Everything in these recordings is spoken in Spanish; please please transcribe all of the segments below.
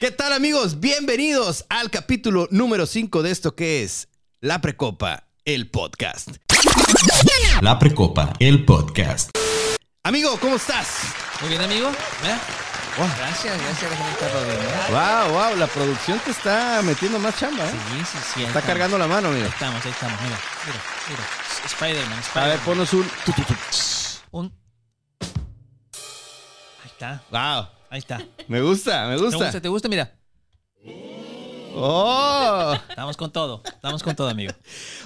¿Qué tal amigos? Bienvenidos al capítulo número 5 de esto que es La Precopa, el podcast. La Precopa, el podcast. Amigo, ¿cómo estás? Muy bien, amigo. Mira. Wow. Gracias, gracias, gracias por estar bien. ¿eh? Wow, wow, la producción te está metiendo más chamba, ¿eh? Sí, sí, sí. Está estamos. cargando la mano, amigo. Ahí estamos, ahí estamos. Mira, mira, mira. S- Spider-Man, A ver, Spider-Man. ponos un... Un. Ahí está, Wow, ahí está. me gusta, me ¿Te gusta. gusta? ¿Te gusta? Mira. Oh. Estamos con todo. Estamos con todo, amigo.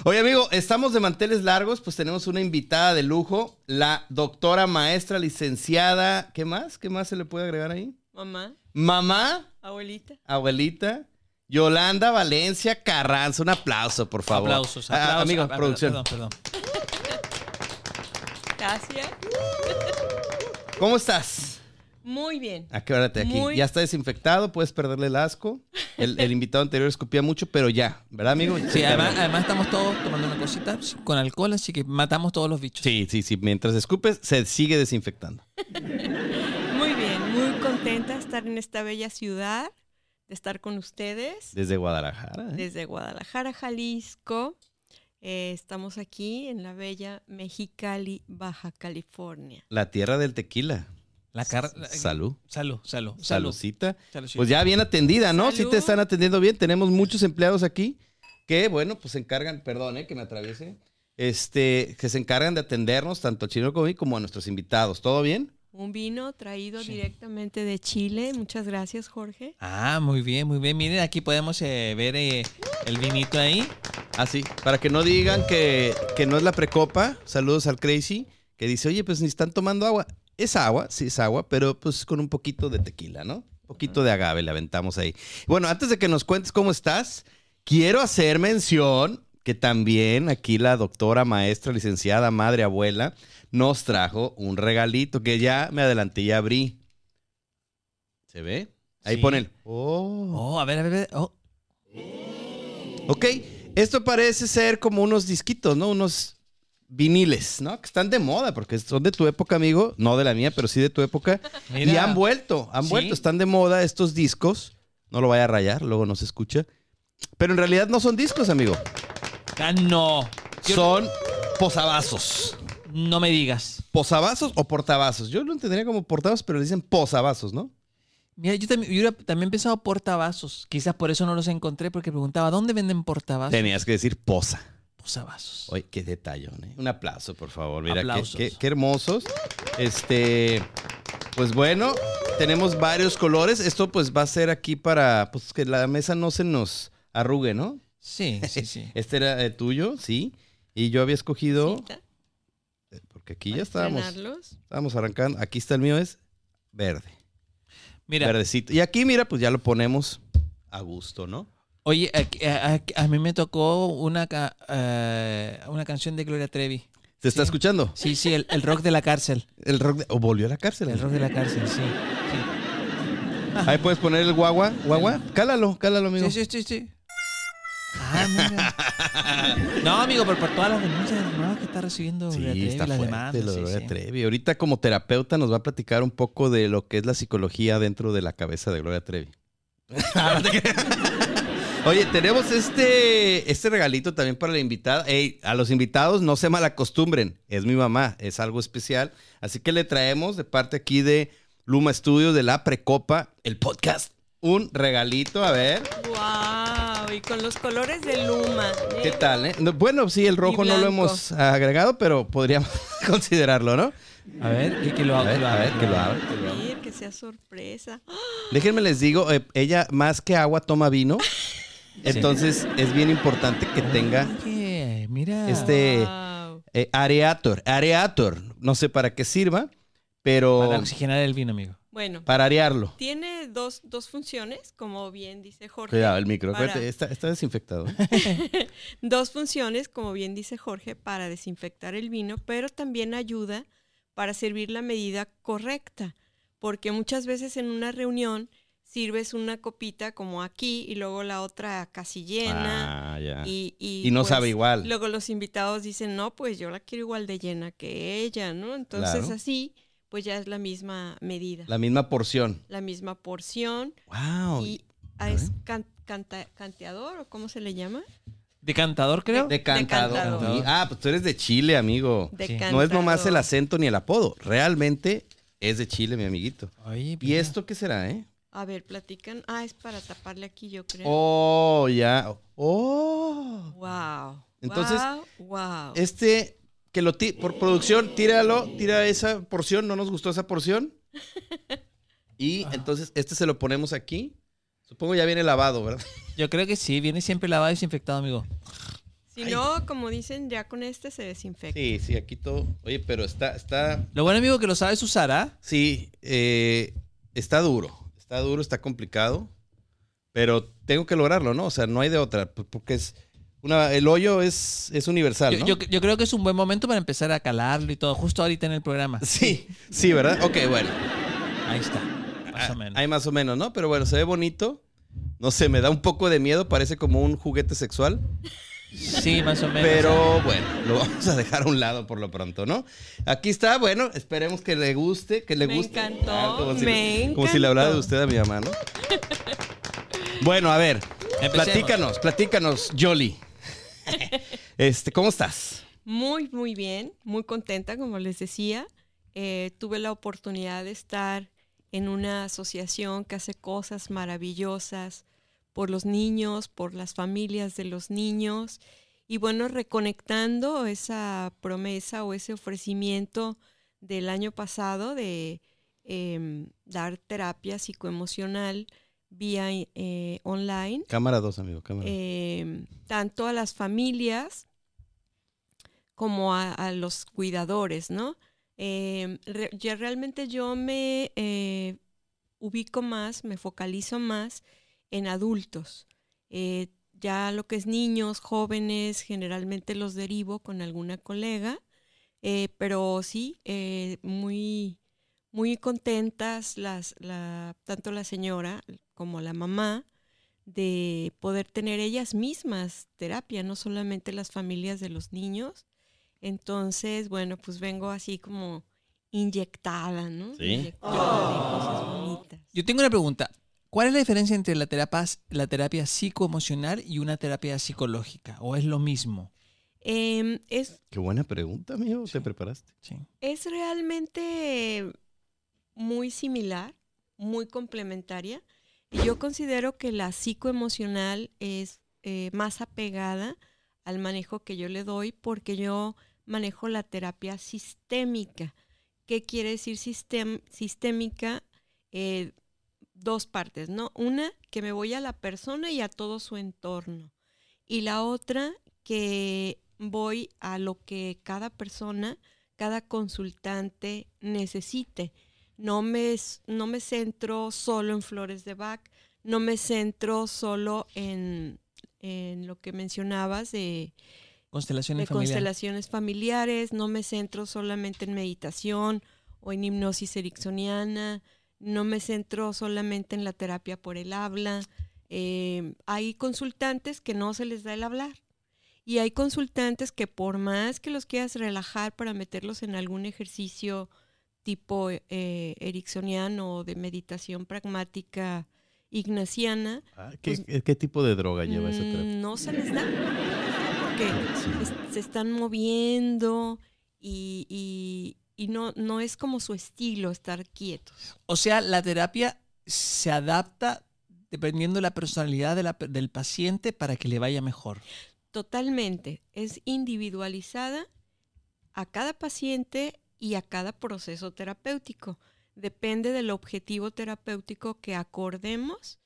Oye, amigo, estamos de manteles largos, pues tenemos una invitada de lujo, la doctora maestra licenciada. ¿Qué más? ¿Qué más se le puede agregar ahí? Mamá, Mamá, abuelita. abuelita, Yolanda Valencia Carranza. Un aplauso, por favor. Aplausos, Ah, aplausos. amigo, Ah, producción. Perdón, perdón. Gracias. ¿Cómo estás? Muy bien. Acuérdate aquí. Muy- Ya está desinfectado, puedes perderle el asco. El, el invitado anterior escupía mucho, pero ya, ¿verdad, amigo? Sí, además, además estamos todos tomando una cosita con alcohol, así que matamos todos los bichos. Sí, sí, sí. Mientras escupes, se sigue desinfectando. Muy bien. Muy contenta de estar en esta bella ciudad, de estar con ustedes Desde Guadalajara. ¿eh? desde Guadalajara, Jalisco. Eh, estamos aquí en la bella Mexicali, Baja California. La tierra del tequila. La car... la- Salud. Salud, salud, salud. Saludcita. Pues ya bien atendida, ¿no? Sí Salud. te están atendiendo bien. Tenemos muchos empleados aquí que, bueno, pues se encargan, perdón, eh, que me atraviese, este, que se encargan de atendernos tanto al chino como a mí como a nuestros invitados. ¿Todo bien? Un vino traído Sí. directamente de Chile. Muchas gracias, Jorge. Ah, muy bien, muy bien. Miren, aquí podemos eh, ver eh, el vinito ahí. Así, para que no digan que, que no es la precopa. Saludos al Crazy, que dice, oye, pues ni están tomando agua. Es agua, sí es agua, pero pues con un poquito de tequila, ¿no? Un poquito de agave le aventamos ahí. Bueno, antes de que nos cuentes cómo estás, quiero hacer mención que también aquí la doctora, maestra, licenciada, madre, abuela, nos trajo un regalito que ya me adelanté y abrí. ¿Se ve? Ahí Sí. ponen. Oh. Oh, a ver, a ver, a ver. Oh, Ok, esto parece ser como unos disquitos, ¿no? Unos viniles, ¿no? Que están de moda, porque son de tu época, amigo. No de la mía, pero sí de tu época. Mira. Y han vuelto, han Sí. vuelto. Están de moda estos discos. No lo vaya a rayar, luego no se escucha. Pero en realidad no son discos, amigo. Ah, no. Yo- Son posavasos. No me digas. ¿Posavasos o portavasos? Yo lo entendería como portavasos, pero le dicen posavasos, ¿no? Mira, yo también, yo también pensado portavasos. Quizás por eso no los encontré, porque preguntaba, ¿dónde venden portavasos? Tenías que decir posa. Posavasos. Oye, qué detallón, ¿eh? Un aplauso, por favor. Mira, qué, Aplausos. qué- qué hermosos. Este, pues bueno, tenemos varios colores. Esto pues va a ser aquí para pues, que la mesa no se nos arrugue, ¿no? Sí, sí, sí. Este era el tuyo, sí. Y yo había escogido, Cita, porque aquí ya estábamos, estrenarlos. estábamos arrancando. Aquí está el mío, es verde, Mira, verdecito. Y aquí, mira, pues ya lo ponemos a gusto, ¿no? Oye, a, a- a mí me tocó una, eh, una canción de Gloria Trevi. ¿Se está Sí. escuchando? Sí, sí, el, el rock de la cárcel. El rock de- o volvió a la cárcel. El rock de la cárcel, sí. sí. Ahí puedes poner el guagua, guagua. Cálalo, cálalo, amigo. Sí, sí, sí, sí. Ah, mira. No, amigo, pero por todas las denuncias nuevas que está recibiendo Sí, Gloria Trevi, está las fuerte demandas. lo de. Trevi. Ahorita como terapeuta nos va a platicar un poco de lo que es la psicología dentro de la cabeza de Gloria Trevi. Ah, no te creas. Oye, tenemos este, este regalito también para la invitada. Ey, a los invitados no se malacostumbren. Es mi mamá, es algo especial. Así que le traemos de parte aquí de Luma Studios de la Precopa, el podcast, un regalito. A ver, ¡Wow! Y con los colores de Luma. ¿qué tal? eh? No, Bueno, sí, el rojo no lo hemos agregado, pero podríamos considerarlo, ¿no? A ver, que, que lo A haga. ver, a ver, que lo abra. abra. Que sea sorpresa. Déjenme les digo, eh, ella más que agua toma vino. Entonces es bien importante que tenga Oye, mira. Este- eh, areator. Areator. No sé para qué sirva, pero Para para, oxigenar el vino, amigo. Bueno, arearlo. tiene dos, dos funciones, como bien dice Jorge. Cuidado, el micro. para- está, está desinfectado. ¿eh? Dos funciones, como bien dice Jorge, para desinfectar el vino, pero también ayuda para servir la medida correcta, porque muchas veces en una reunión sirves una copita como aquí y luego la otra casi llena. Ah, ya. Y, y, Y no pues, sabe igual. Luego los invitados dicen, no, pues yo la quiero igual de llena que ella, ¿no? Entonces Claro. así, pues ya es la misma medida, La misma porción. la misma porción. Wow. y ah, es can- canta- canteador o cómo se le llama? Decantador, creo. Decantador. Decantador. Sí. Ah, pues tú eres de Chile, amigo. Decantador. No es nomás el acento ni el apodo. Realmente es de Chile, mi amiguito. Oye, ¿Y esto qué será, eh? A ver, platican. Ah, es para taparle aquí, yo creo. Oh, ya. Oh. Wow. Entonces, wow, wow. Este, que lo ti- por producción, tíralo, tira esa porción, no nos gustó esa porción. Y entonces este se lo ponemos aquí. Supongo ya viene lavado, ¿verdad? Yo creo que sí, viene siempre lavado y desinfectado, amigo. Si no, como dicen, ya con este se desinfecta. Sí, sí, aquí todo. Oye, pero está, está, Lo bueno, amigo, que lo sabes usar, ¿ah? sí, eh, está duro. Está duro, está complicado. Pero tengo que lograrlo, ¿no? O sea, no hay de otra. Porque es una, el hoyo es, es universal, Yo, ¿no? yo- yo creo que es un buen momento para empezar a calarlo y todo, justo ahorita en el programa. Sí, sí, ¿verdad? Ok, bueno. Ahí está, más o Ah, menos. Hay más o menos, ¿no? Pero bueno, se ve bonito. No sé, me da un poco de miedo, parece como un juguete sexual. Sí, más o menos. Pero bueno, lo vamos a dejar a un lado por lo pronto, ¿no? Aquí está, bueno, esperemos que le guste, que le Me guste. encantó, como si, me Como si le hablara de encantó. usted a mi mamá, ¿no? bueno, a ver, Empecemos. platícanos, platícanos, Jolly. Este, ¿cómo estás? Muy, muy bien, muy contenta, como les decía. Eh, tuve la oportunidad de estar en una asociación que hace cosas maravillosas por los niños, por las familias de los niños. Y bueno, reconectando esa promesa o ese ofrecimiento del año pasado de em, dar terapia psicoemocional vía eh, online Cámara 2, amigo, cámara. eh, tanto a las familias como a, a los cuidadores, ¿no? Re- ya realmente yo me eh, ubico más, me focalizo más en adultos. Eh, ya lo que es niños, jóvenes, generalmente los derivo con alguna colega, eh, pero sí, eh, muy, muy contentas las, la, tanto la señora como la mamá de poder tener ellas mismas terapia, no solamente las familias de los niños. Entonces, bueno, pues vengo así como inyectada, ¿no? Sí. Inyectada de cosas bonitas. Yo tengo una pregunta. ¿Cuál es la diferencia entre la terapia, la terapia psicoemocional y una terapia psicológica? ¿O es lo mismo? Em, es, Qué buena pregunta, amigo, Sí. te preparaste. Sí. es realmente muy similar, muy complementaria. Y yo considero que la psicoemocional es eh, más apegada al manejo que yo le doy porque yo manejo la terapia sistémica. ¿Qué quiere decir sistem- sistémica? Eh, dos partes, ¿no? Una, que me voy a la persona y a todo su entorno. Y la otra, que voy a lo que cada persona, cada consultante necesite. No me, no me centro solo en flores de Bach, no me centro solo en, en lo que mencionabas de, Constelaciones de constelaciones familiares, no me centro solamente en meditación o en hipnosis ericksoniana, no me centro solamente en la terapia por el habla. Eh, hay consultantes que no se les da el hablar. Y hay consultantes que por más que los quieras relajar para meterlos en algún ejercicio tipo eh, ericksoniano o de meditación pragmática ignaciana, Ah, ¿qué, qué tipo de droga lleva esa Mm, terapia? No se les da. Porque es- se están moviendo y, y- y no, no es como su estilo estar quietos. O sea, la terapia se adapta dependiendo de la personalidad de la- del paciente para que le vaya mejor. Totalmente. Es individualizada a cada paciente y a cada proceso terapéutico. Depende del objetivo terapéutico que acordemos.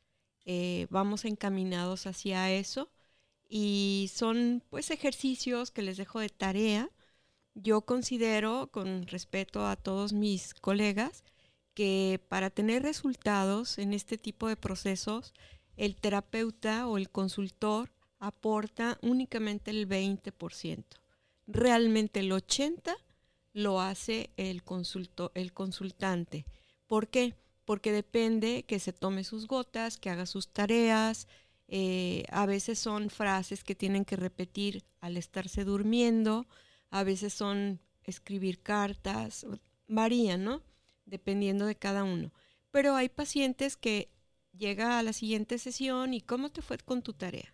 eh, vamos encaminados hacia eso. Y son pues ejercicios que les dejo de tarea. Yo considero, con respeto a todos mis colegas, que para tener resultados en este tipo de procesos, el terapeuta o el consultor aporta únicamente el 20%. Realmente el 80% lo hace el, consulto, el consultante. ¿Por qué? Porque depende que se tome sus gotas, que haga sus tareas. eh, a veces son frases que tienen que repetir al estarse durmiendo. A veces son escribir cartas. Varía, ¿no? dependiendo de cada uno. Pero hay pacientes que llega a la siguiente sesión y ¿cómo te fue con tu tarea?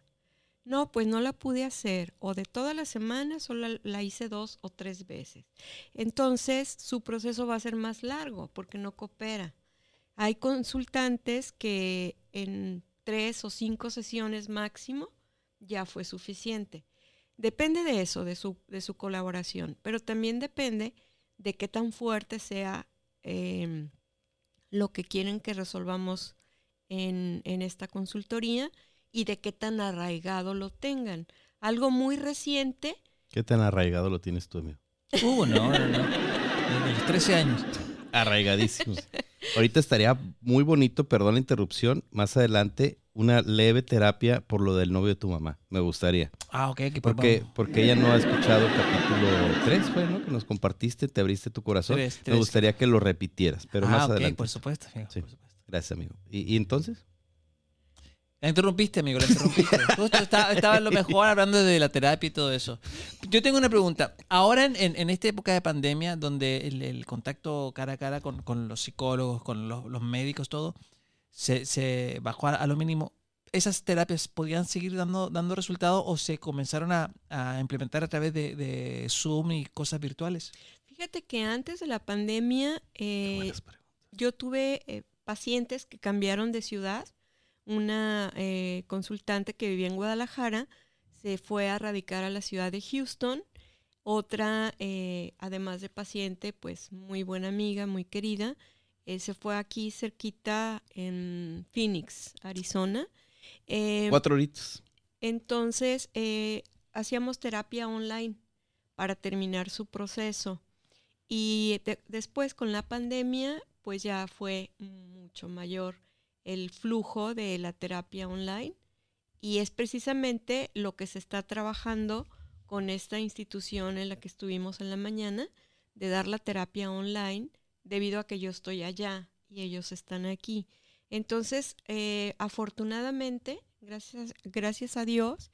No, pues no la pude hacer o de toda la semana solo la hice dos o tres veces. Entonces su proceso va a ser más largo porque no coopera. Hay consultantes que en tres o cinco sesiones máximo ya fue suficiente. Depende de eso, de su, de su colaboración, pero también depende de qué tan fuerte sea em, lo que quieren que resolvamos en, en esta consultoría y de qué tan arraigado lo tengan. Algo muy reciente, ¿Qué tan arraigado lo tienes tú, amigo? Uh, no, no, no. Desde los 13 años. Arraigadísimos. Ahorita estaría muy bonito, perdón la interrupción, más adelante una leve terapia por lo del novio de tu mamá. Me gustaría. Ah, ok. Que Porque, porque ella no ha escuchado el capítulo 3, fue, ¿no? Que nos compartiste, te abriste tu corazón. Tres, Me tres. gustaría que lo repitieras, pero ah, más ok, adelante. por supuesto, amigo, Sí. por supuesto. Gracias, amigo. ¿Y, y entonces? La interrumpiste, amigo, la interrumpiste. Justo estaba, estaba lo mejor hablando de la terapia y todo eso. Yo tengo una pregunta. Ahora, en, en- en esta época de pandemia, donde el, el contacto cara a cara con, con los psicólogos, con los, los médicos, todo, se, se bajó a, a lo mínimo, ¿esas terapias podían seguir dando, dando resultado o se comenzaron a, a implementar a través de, de Zoom y cosas virtuales? fíjate que antes de la pandemia eh, yo tuve eh, pacientes que cambiaron de ciudad. Una eh, consultante que vivía en Guadalajara se fue a radicar a la ciudad de Houston. Otra, eh, además de paciente, pues muy buena amiga, muy querida, eh, se fue aquí cerquita en Phoenix, Arizona. Eh, Cuatro horitas. entonces, eh, hacíamos terapia online para terminar su proceso. Y de- después, con la pandemia, pues ya fue mucho mayor el flujo de la terapia online. Y es precisamente lo que se está trabajando con esta institución en la que estuvimos en la mañana, de dar la terapia online, debido a que yo estoy allá y ellos están aquí. Entonces, eh, afortunadamente, gracias, gracias a Dios,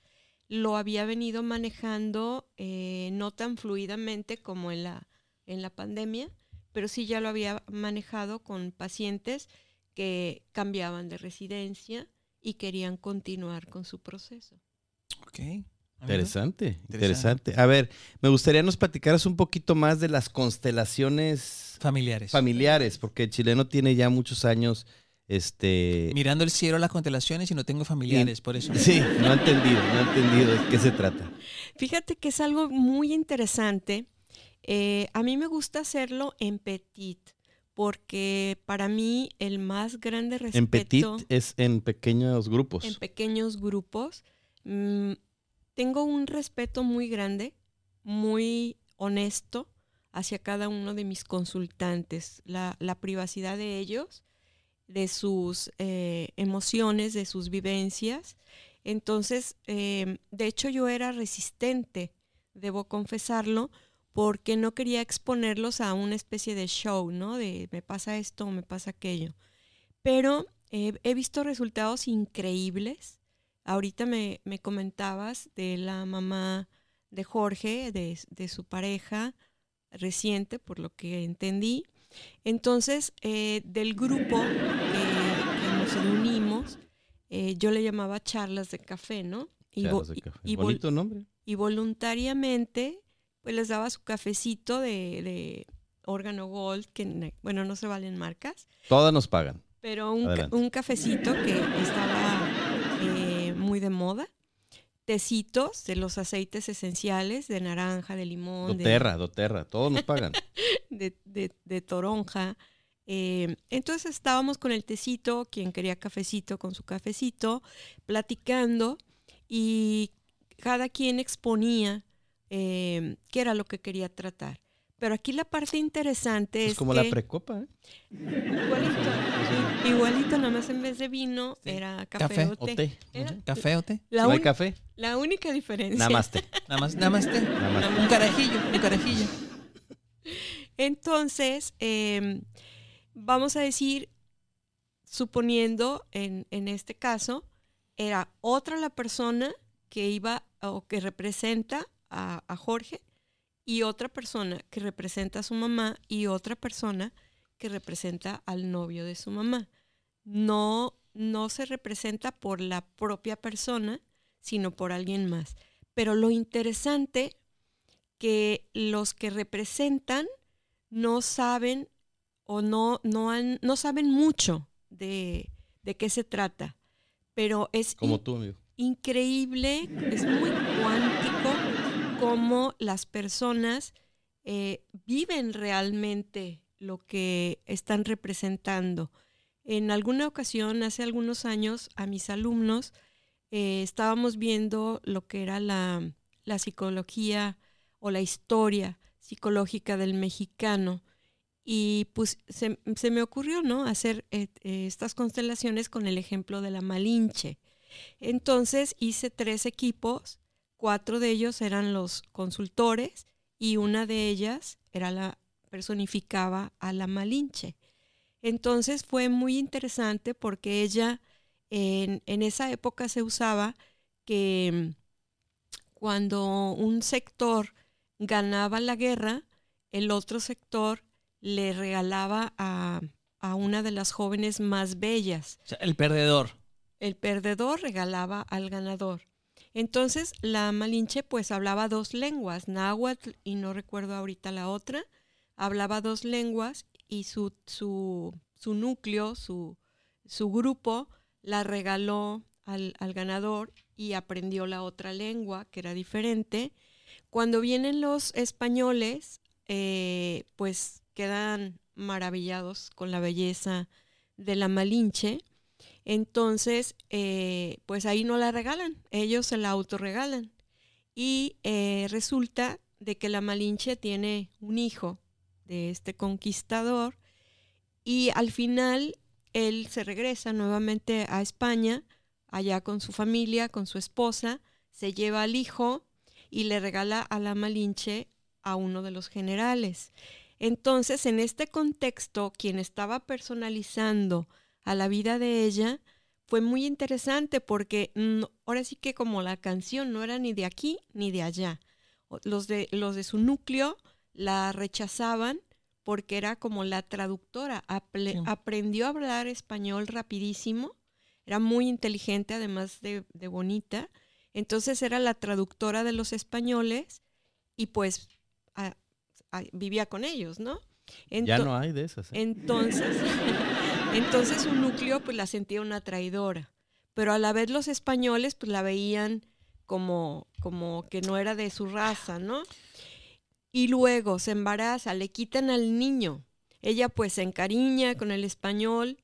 lo había venido manejando eh, no tan fluidamente como en la, en la pandemia, pero sí ya lo había manejado con pacientes que cambiaban de residencia y querían continuar con su proceso. Ok. Interesante, interesante. A ver, me gustaría nos platicaras un poquito más de las constelaciones Familiares. familiares, porque el chileno tiene ya muchos años, este... Mirando el cielo, las constelaciones y no tengo familiares, por eso. Sí, no ha entendido, no ha entendido de qué se trata. Fíjate que es algo muy interesante. Eh, a mí me gusta hacerlo en petit, porque para mí el más grande respeto En petit es en pequeños grupos. en pequeños grupos. mm, tengo un respeto muy grande, muy honesto hacia cada uno de mis consultantes, la, privacidad de ellos, de sus eh, emociones, de sus vivencias. Entonces, eh, de hecho yo era resistente, debo confesarlo, porque no quería exponerlos a una especie de show, ¿no? De me pasa esto me pasa aquello. Pero eh, he visto resultados increíbles. Ahorita me, me comentabas de la mamá de Jorge, de, de su pareja reciente, por lo que entendí. Entonces, eh, del grupo que, que nos reunimos, eh, yo le llamaba charlas de café, ¿no? Y, Charlas de café. y Bonito nombre. y voluntariamente pues les daba su cafecito de, de órgano gold, que bueno, no se valen marcas, Todas nos pagan. pero un, ca- un cafecito que estaba moda, tecitos de los aceites esenciales de naranja, de limón, de, Doterra, doterra, todos nos pagan. de, de- de toronja. Eh, entonces estábamos con el tecito, quien quería cafecito con su cafecito, platicando y cada quien exponía eh, qué era lo que quería tratar. Pero aquí la parte interesante Es es como que la precopa, ¿eh? igualito, i- igualito, nada más en vez de vino Sí. era café, Café o O té. té. Era ¿Café o té? la, ¿No hay café? la única diferencia. Nada más té. Nada más, nada más té. Nada más té. Un carajillo, un carajillo. Entonces, em, vamos a decir, suponiendo en, en este caso, era otra la persona que iba o que representa a, a Jorge y otra persona que representa a su mamá y otra persona que representa al novio de su mamá. No, no se representa por la propia persona, sino por alguien más. Pero lo interesante que los que representan no saben o no, no, han, no saben mucho de, de qué se trata. Pero es Como tú, amigo. increíble, es muy cómo las personas eh, viven realmente lo que están representando. En alguna ocasión, hace algunos años, a mis alumnos eh, estábamos viendo lo que era la, psicología o la historia psicológica del mexicano. Y pues se, me ocurrió, ¿no? Hacer eh, estas constelaciones con el ejemplo de la Malinche. Entonces hice tres equipos, cuatro de ellos eran los consultores y una de ellas era la personificaba a la Malinche. Entonces fue muy interesante porque ella en, en esa época se usaba que cuando un sector ganaba la guerra, el otro sector le regalaba a, a una de las jóvenes más bellas O sea, el perdedor. el perdedor regalaba al ganador. Entonces la Malinche pues hablaba dos lenguas, náhuatl y no recuerdo ahorita la otra, hablaba dos lenguas y su, su, su núcleo, su, su grupo la regaló al, al ganador y aprendió la otra lengua que era diferente. Cuando vienen los españoles, eh, pues quedan maravillados con la belleza de la Malinche. Entonces, eh, pues ahí no la regalan, ellos se la autorregalan. Y eh, resulta de que la Malinche tiene un hijo de este conquistador y al final él se regresa nuevamente a España, allá con su familia, con su esposa, se lleva al hijo y le regala a la Malinche a uno de los generales. Entonces, en este contexto, quien estaba personalizando a la vida de ella fue muy interesante porque mm, ahora sí que como la canción no era ni de aquí ni de allá. Los de, los de su núcleo la rechazaban porque era como la traductora. Aple- Sí. Aprendió a hablar español rapidísimo, era muy inteligente además de, de bonita. Entonces era la traductora de los españoles y pues a- a- vivía con ellos, ¿no? Ya no hay de esas. ¿eh? entonces, entonces su núcleo pues la sentía una traidora, pero a la vez los españoles pues la veían como, como que no era de su raza, ¿no? Y luego se embaraza, le quitan al niño. Ella pues se encariña con el español,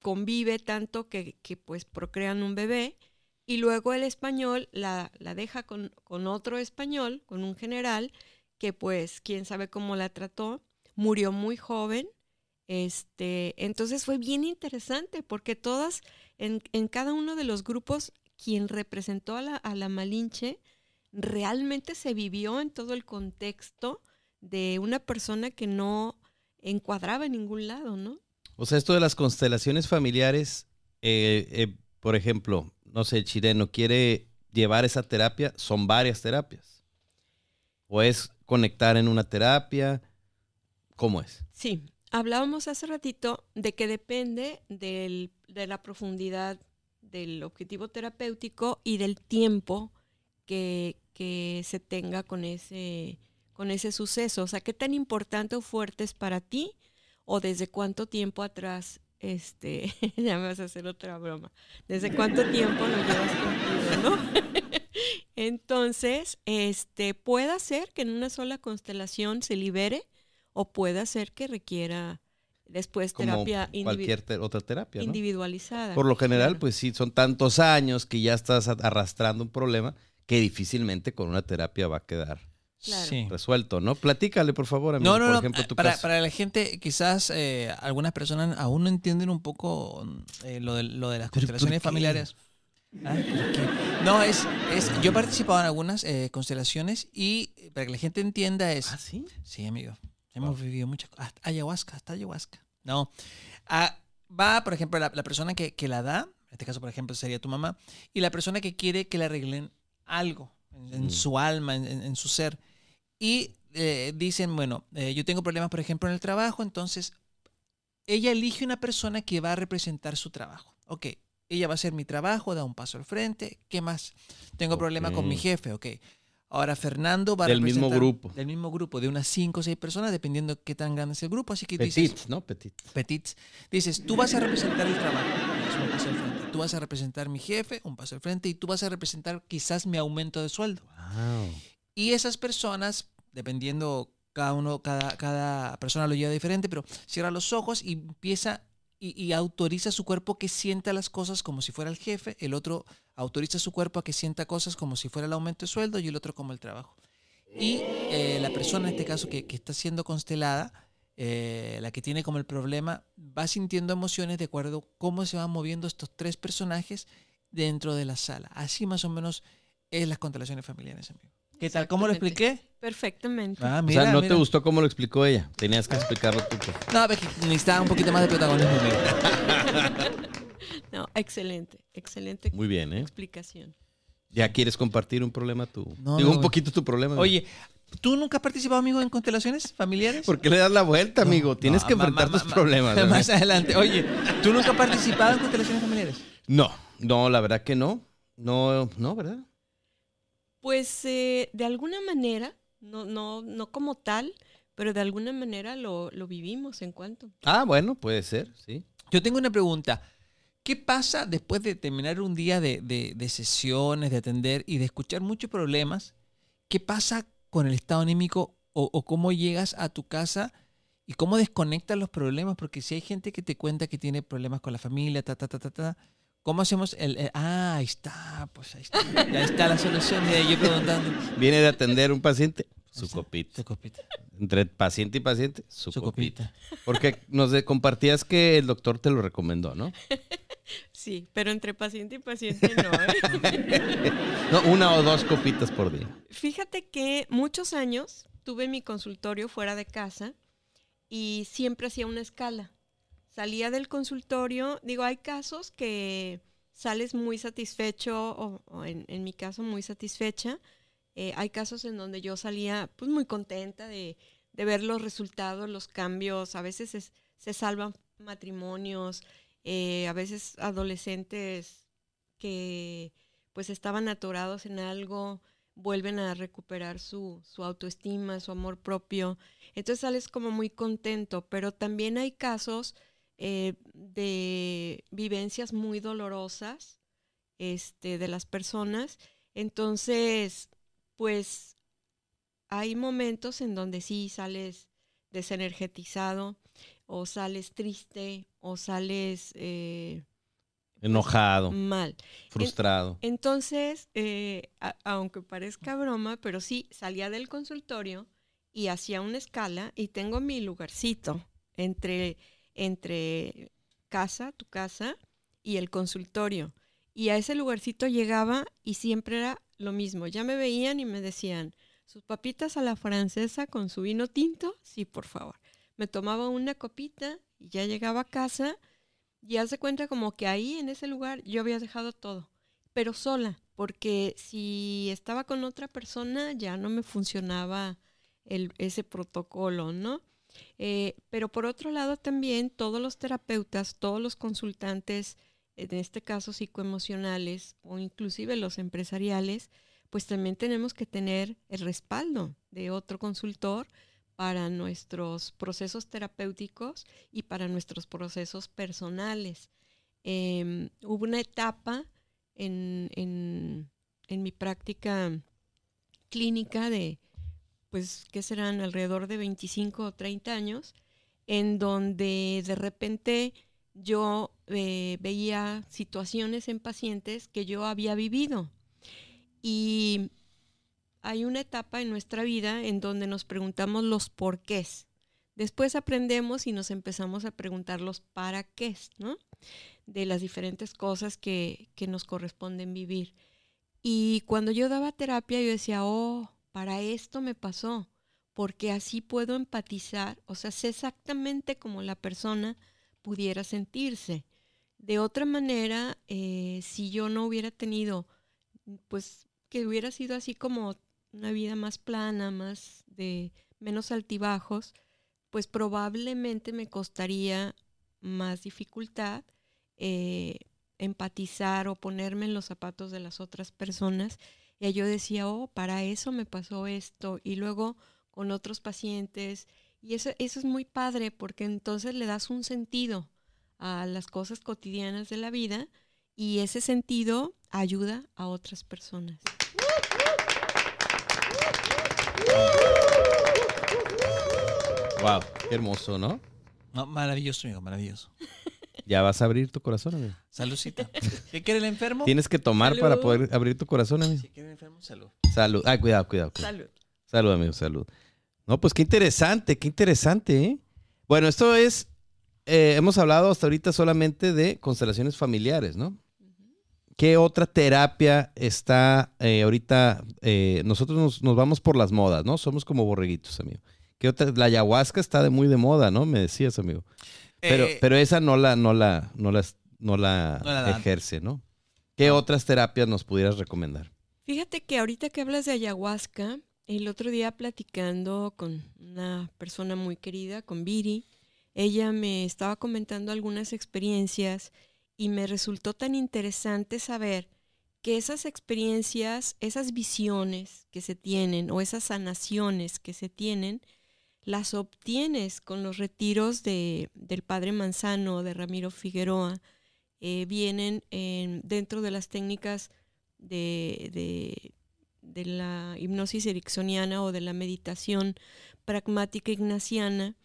convive tanto que, que pues procrean un bebé y luego el español la, la deja con, con otro español, con un general, que pues quién sabe cómo la trató, murió muy joven. Este, entonces fue bien interesante porque todas, en, en cada uno de los grupos, quien representó a la, a la Malinche, realmente se vivió en todo el contexto de una persona que no encuadraba en ningún lado, ¿no? O sea, esto de las constelaciones familiares, eh, eh, por ejemplo, no sé, el chileno quiere llevar esa terapia, son varias terapias. O es conectar en una terapia, ¿cómo es? Sí, hablábamos hace ratito de que depende del- de la profundidad del objetivo terapéutico y del tiempo que, se tenga con ese, con ese suceso. O sea, qué tan importante o fuerte es para ti o desde cuánto tiempo atrás, este, ya me vas a hacer otra broma, desde cuánto tiempo lo llevas contigo, ¿no? Entonces, este, puede ser que en una sola constelación se libere o puede ser que requiera después Como terapia cualquier te- otra terapia, ¿no? individualizada. Por lo general, Claro. pues sí, son tantos años que ya estás arrastrando un problema que difícilmente con una terapia va a quedar Claro. Sí. resuelto, ¿no? Platícale, por favor, amigo, No, no, por no. ejemplo, tu para, caso. para la gente, quizás eh, algunas personas aún no entienden un poco eh, lo, de, lo de las ¿Pero por constelaciones familiares. Ah. No, es, es. Yo he participado en algunas eh, constelaciones y para que la gente entienda es. ¿Ah, sí? Sí, amigo. Hemos vivido muchas cosas. Ayahuasca, hasta ayahuasca. No. Ah, va, por ejemplo, la, la persona que, que la da, en este caso, por ejemplo, sería tu mamá, y la persona que quiere que le arreglen algo en, en Mm. su alma, en, su ser. Y eh, dicen, bueno, eh, yo tengo problemas, por ejemplo, en el trabajo, entonces ella elige una persona que va a representar su trabajo. Ok, ella va a hacer mi trabajo, da un paso al frente. ¿Qué más? Tengo problema con mi jefe, ok. Ahora Fernando va a Del mismo grupo. Del mismo grupo, de unas 5 o 6 personas, dependiendo qué tan grande es el grupo. Así que dices, Petit, ¿no? Petit. Petits. Dices, tú vas a representar el trabajo, es un paso al frente. Tú vas a representar mi jefe, un paso al frente, y tú vas a representar quizás mi aumento de sueldo. Wow. Y esas personas, dependiendo cada uno, cada, cada persona lo lleva diferente, pero cierra los ojos y empieza y, autoriza a su cuerpo que sienta las cosas como si fuera el jefe, el otro autoriza a su cuerpo a que sienta cosas como si fuera el aumento de sueldo y el otro como el trabajo. Y eh, la persona, en este caso, que, que está siendo constelada, eh, la que tiene como el problema, va sintiendo emociones de acuerdo a cómo se van moviendo estos tres personajes dentro de la sala. Así más o menos es las constelaciones familiares, amigo. ¿Qué tal? ¿Cómo lo expliqué? Perfectamente. Ah, o mira, sea, ¿no mira. te gustó cómo lo explicó ella? Tenías que explicarlo tú. pues. No, necesitaba un poquito más de protagonismo. amigo. No, excelente, excelente Muy bien, ¿eh? explicación. ¿Ya quieres compartir un problema tú? No, Digo, no, un poquito tu problema. Oye, ¿tú nunca has participado, amigo, en constelaciones familiares? ¿Por qué le das la vuelta, amigo? Tienes No, que ma- enfrentar ma- tus ma- problemas. ¿verdad? Más adelante. Oye, ¿tú nunca has participado en constelaciones familiares? No, no, la verdad que no. No, no, ¿verdad? Pues eh, de alguna manera, no, no, no como tal, pero de alguna manera lo, lo vivimos en cuanto. Ah, bueno, puede ser, sí. Yo tengo una pregunta. ¿Qué pasa después de terminar un día de, de- de sesiones, de atender y de escuchar muchos problemas? ¿Qué pasa con el estado anímico o, o cómo llegas a tu casa y cómo desconectas los problemas? Porque si hay gente que te cuenta que tiene problemas con la familia, ta, ta, ta, ta, ta, ¿cómo hacemos el... el- ah, ahí está, pues ahí está. Ya está la solución. Y yo preguntando. Viene de atender un paciente, su Ahí copita. Su copita. Entre paciente y paciente, su, Su copita. copita. Porque nos de- compartías que el doctor te lo recomendó, ¿no? Sí, pero entre paciente y paciente no. ¿eh? No, una o dos copitas por día. Fíjate que muchos años tuve mi consultorio fuera de casa y siempre hacía una escala. Salía del consultorio, digo, hay casos que sales muy satisfecho o, en, mi caso muy satisfecha. Eh, hay casos en donde yo salía pues muy contenta de, de ver los resultados, los cambios. A veces es- se salvan matrimonios, eh, a veces adolescentes que pues estaban atorados en algo, vuelven a recuperar su, su autoestima, su amor propio. Entonces sales como muy contento, pero también hay casos eh, de vivencias muy dolorosas este, de las personas. Entonces, pues hay momentos en donde sí sales desenergetizado o sales triste o sales eh, Enojado, mal. frustrado. Entonces, eh, a- aunque parezca broma, pero sí, salía del consultorio y hacía una escala y tengo mi lugarcito entre, entre casa, tu casa, y el consultorio. Y a ese lugarcito llegaba y siempre era lo mismo. Ya me veían y me decían, sus papitas a la francesa con su vino tinto, sí, por favor. Me tomaba una copita y ya llegaba a casa y hace cuenta como que ahí en ese lugar yo había dejado todo, pero sola, porque si estaba con otra persona ya no me funcionaba el, ese protocolo, ¿no? Eh, pero por otro lado también todos los terapeutas, todos los consultantes, en este caso psicoemocionales o inclusive los empresariales, pues también tenemos que tener el respaldo de otro consultor para nuestros procesos terapéuticos y para nuestros procesos personales. Eh, hubo una etapa en, en, en, mi práctica clínica de, pues, ¿qué serán? Alrededor de 25 o 30 años, en donde de repente yo eh, veía situaciones en pacientes que yo había vivido. Y hay una etapa en nuestra vida en donde nos preguntamos los porqués. Después aprendemos y nos empezamos a preguntar los para qué, ¿no? De las diferentes cosas que, que nos corresponden vivir. Y cuando yo daba terapia, yo decía, oh, para esto me pasó, porque así puedo empatizar, o sea, sé exactamente cómo la persona pudiera sentirse. De otra manera, eh, si yo no hubiera tenido, pues, que hubiera sido así como una vida más plana, más de menos altibajos, pues probablemente me costaría más dificultad eh, empatizar o ponerme en los zapatos de las otras personas. Y yo decía, oh, para eso me pasó esto. Y luego con otros pacientes. Y eso, eso es muy padre porque entonces le das un sentido a las cosas cotidianas de la vida y ese sentido ayuda a otras personas. Wow, qué hermoso, ¿no? No, maravilloso, amigo, maravilloso. Ya vas a abrir tu corazón, amigo. Saludcita. ¿Qué quiere el enfermo? Tienes que tomar Salud. para poder abrir tu corazón, amigo. Si quiere el enfermo, salud. Salud. Ay, cuidado, cuidado. cuidado. Salud. Salud, amigo, salud. No, pues qué interesante, qué interesante, ¿eh? Bueno, esto es, eh, hemos hablado hasta ahorita solamente de constelaciones familiares, ¿no? ¿Qué otra terapia está eh, ahorita? eh, nosotros nos, nos vamos por las modas, ¿no? Somos como borreguitos, amigo. ¿Qué otra? La ayahuasca está de muy de moda, ¿no? Me decías, amigo. Pero, Eh, pero esa no la, no la, no la, no la, No la dan. ejerce, ¿no? ¿Qué otras terapias nos pudieras recomendar? Fíjate que ahorita que hablas de ayahuasca, el otro día platicando con una persona muy querida, con Viri, ella me estaba comentando algunas experiencias y me resultó tan interesante saber que esas experiencias, esas visiones que se tienen o esas sanaciones que se tienen, las obtienes con los retiros de, del Padre Manzano, de Ramiro Figueroa, eh, vienen en- dentro de las técnicas de, de- de la hipnosis ericksoniana o de la meditación pragmática ignaciana.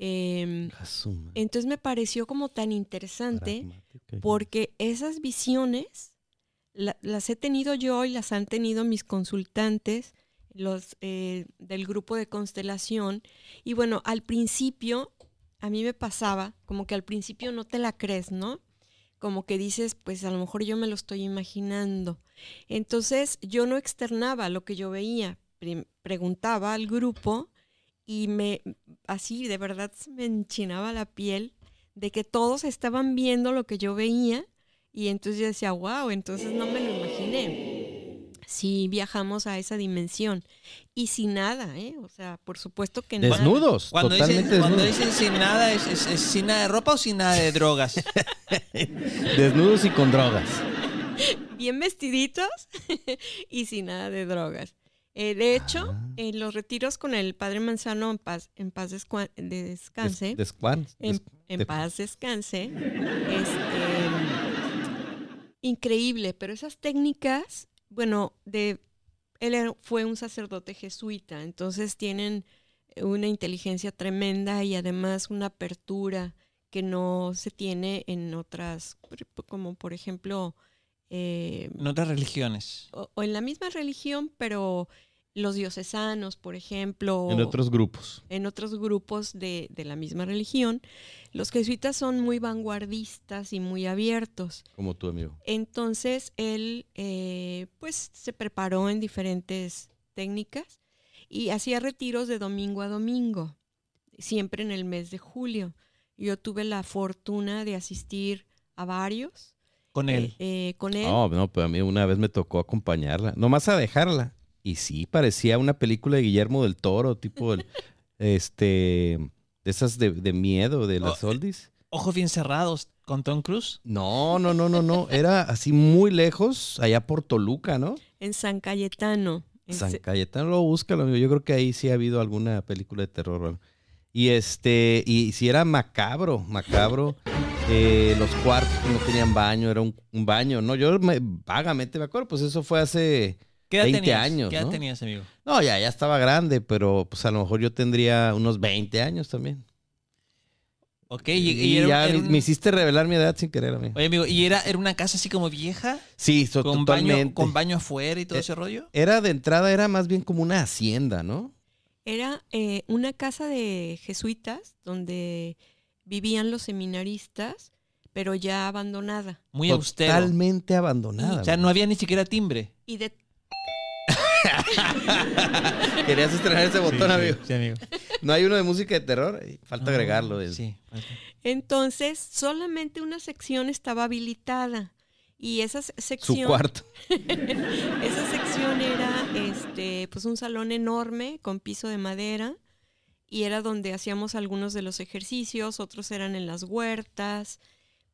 em, entonces me pareció como tan interesante porque esas visiones la- las he tenido yo y las han tenido mis consultantes, los eh, del grupo de constelación. Y bueno, al principio, a mí me pasaba como que al principio no te la crees, ¿no? Como que dices, pues a lo mejor yo me lo estoy imaginando. Entonces yo no externaba lo que yo veía, Pre- preguntaba al grupo y me, así de verdad me enchinaba la piel de que todos estaban viendo lo que yo veía y entonces yo decía, wow, entonces no me lo imaginé. Si viajamos a esa dimensión y sin nada, ¿eh? O sea, por supuesto que nada. Desnudos, Cuando totalmente dicen, cuando desnudos. dicen sin nada, ¿es, es- es sin nada de ropa o sin nada de drogas? Desnudos y con drogas. bien vestiditos y sin nada de drogas. Eh, de hecho, Ah. en los retiros con el Padre Manzano en paz, en paz descua- descanse, Des- descuan- en, de- paz descanse, este, increíble, pero esas técnicas, bueno, de él era- fue un sacerdote jesuita, entonces tienen una inteligencia tremenda y además una apertura que no se tiene en otras, como por ejemplo, eh, En otras religiones. o, o en la misma religión, pero los diocesanos, por ejemplo, en otros grupos. en otros grupos de, de la misma religión, los jesuitas son muy vanguardistas y muy abiertos. Como tu amigo. Entonces él eh, pues se preparó en diferentes técnicas y hacía retiros de domingo a domingo, siempre en el mes de julio. Yo tuve la fortuna de asistir a varios Con él. eh, con él. No, no, pero a mí una vez me tocó acompañarla. Nomás a dejarla. Y sí, parecía una película de Guillermo del Toro, tipo el, este, de esas de, de miedo, de las Oh, oldies. Ojos bien cerrados con Tom Cruise. No, no, no, no, no. Era así muy lejos, allá por Toluca, ¿no? En San Cayetano. En San Se- Cayetano, lo búscalo, amigo. Yo creo que ahí sí ha habido alguna película de terror. ¿no? Y este, y si era macabro, macabro. eh, los cuartos no tenían baño, era un, un baño, ¿no? Yo me- vagamente me acuerdo, pues eso fue hace ¿Qué edad 20 tenías? años, ¿Qué edad ¿no? tenías, amigo? No, ya, ya estaba grande, pero pues a lo mejor yo tendría unos 20 años también. Ok, y, Y, y era, ya era me, un- me hiciste revelar mi edad sin querer, amigo. Oye, amigo, ¿y era, era una casa así como vieja? Sí, so- Con baño, totalmente. con baño afuera y todo Eh, ese rollo? Era de entrada, era más bien como una hacienda, ¿no? Era eh, una casa de jesuitas donde vivían los seminaristas, pero ya abandonada. Muy austero. Totalmente abandonada. O sea, no había ni siquiera timbre. Y de. Querías estrenar ese botón, amigo. Sí, amigo. No hay uno de música de terror. Falta agregarlo. es- Sí. falta. entonces solamente una sección estaba habilitada. Y esa se- Su sección, cuarto. esa sección era este, pues un salón enorme con piso de madera y era donde hacíamos algunos de los ejercicios, otros eran en las huertas,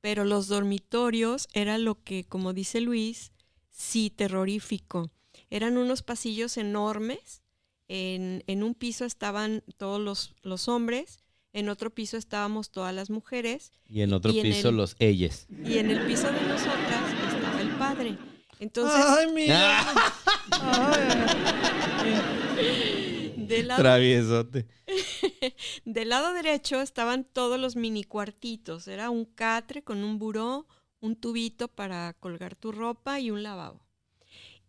pero los dormitorios era lo que, como dice Luis, sí, terrorífico. Eran unos pasillos enormes, en, en un piso estaban todos los, los hombres, en otro piso estábamos todas las mujeres Y en otro Y en piso el- los ellos. y en el piso de nosotras estaba el padre. Entonces, Ay, mira. del lado Traviesote. Del lado derecho estaban todos los mini cuartitos. Era un catre con un buró, un tubito para colgar tu ropa y un lavabo.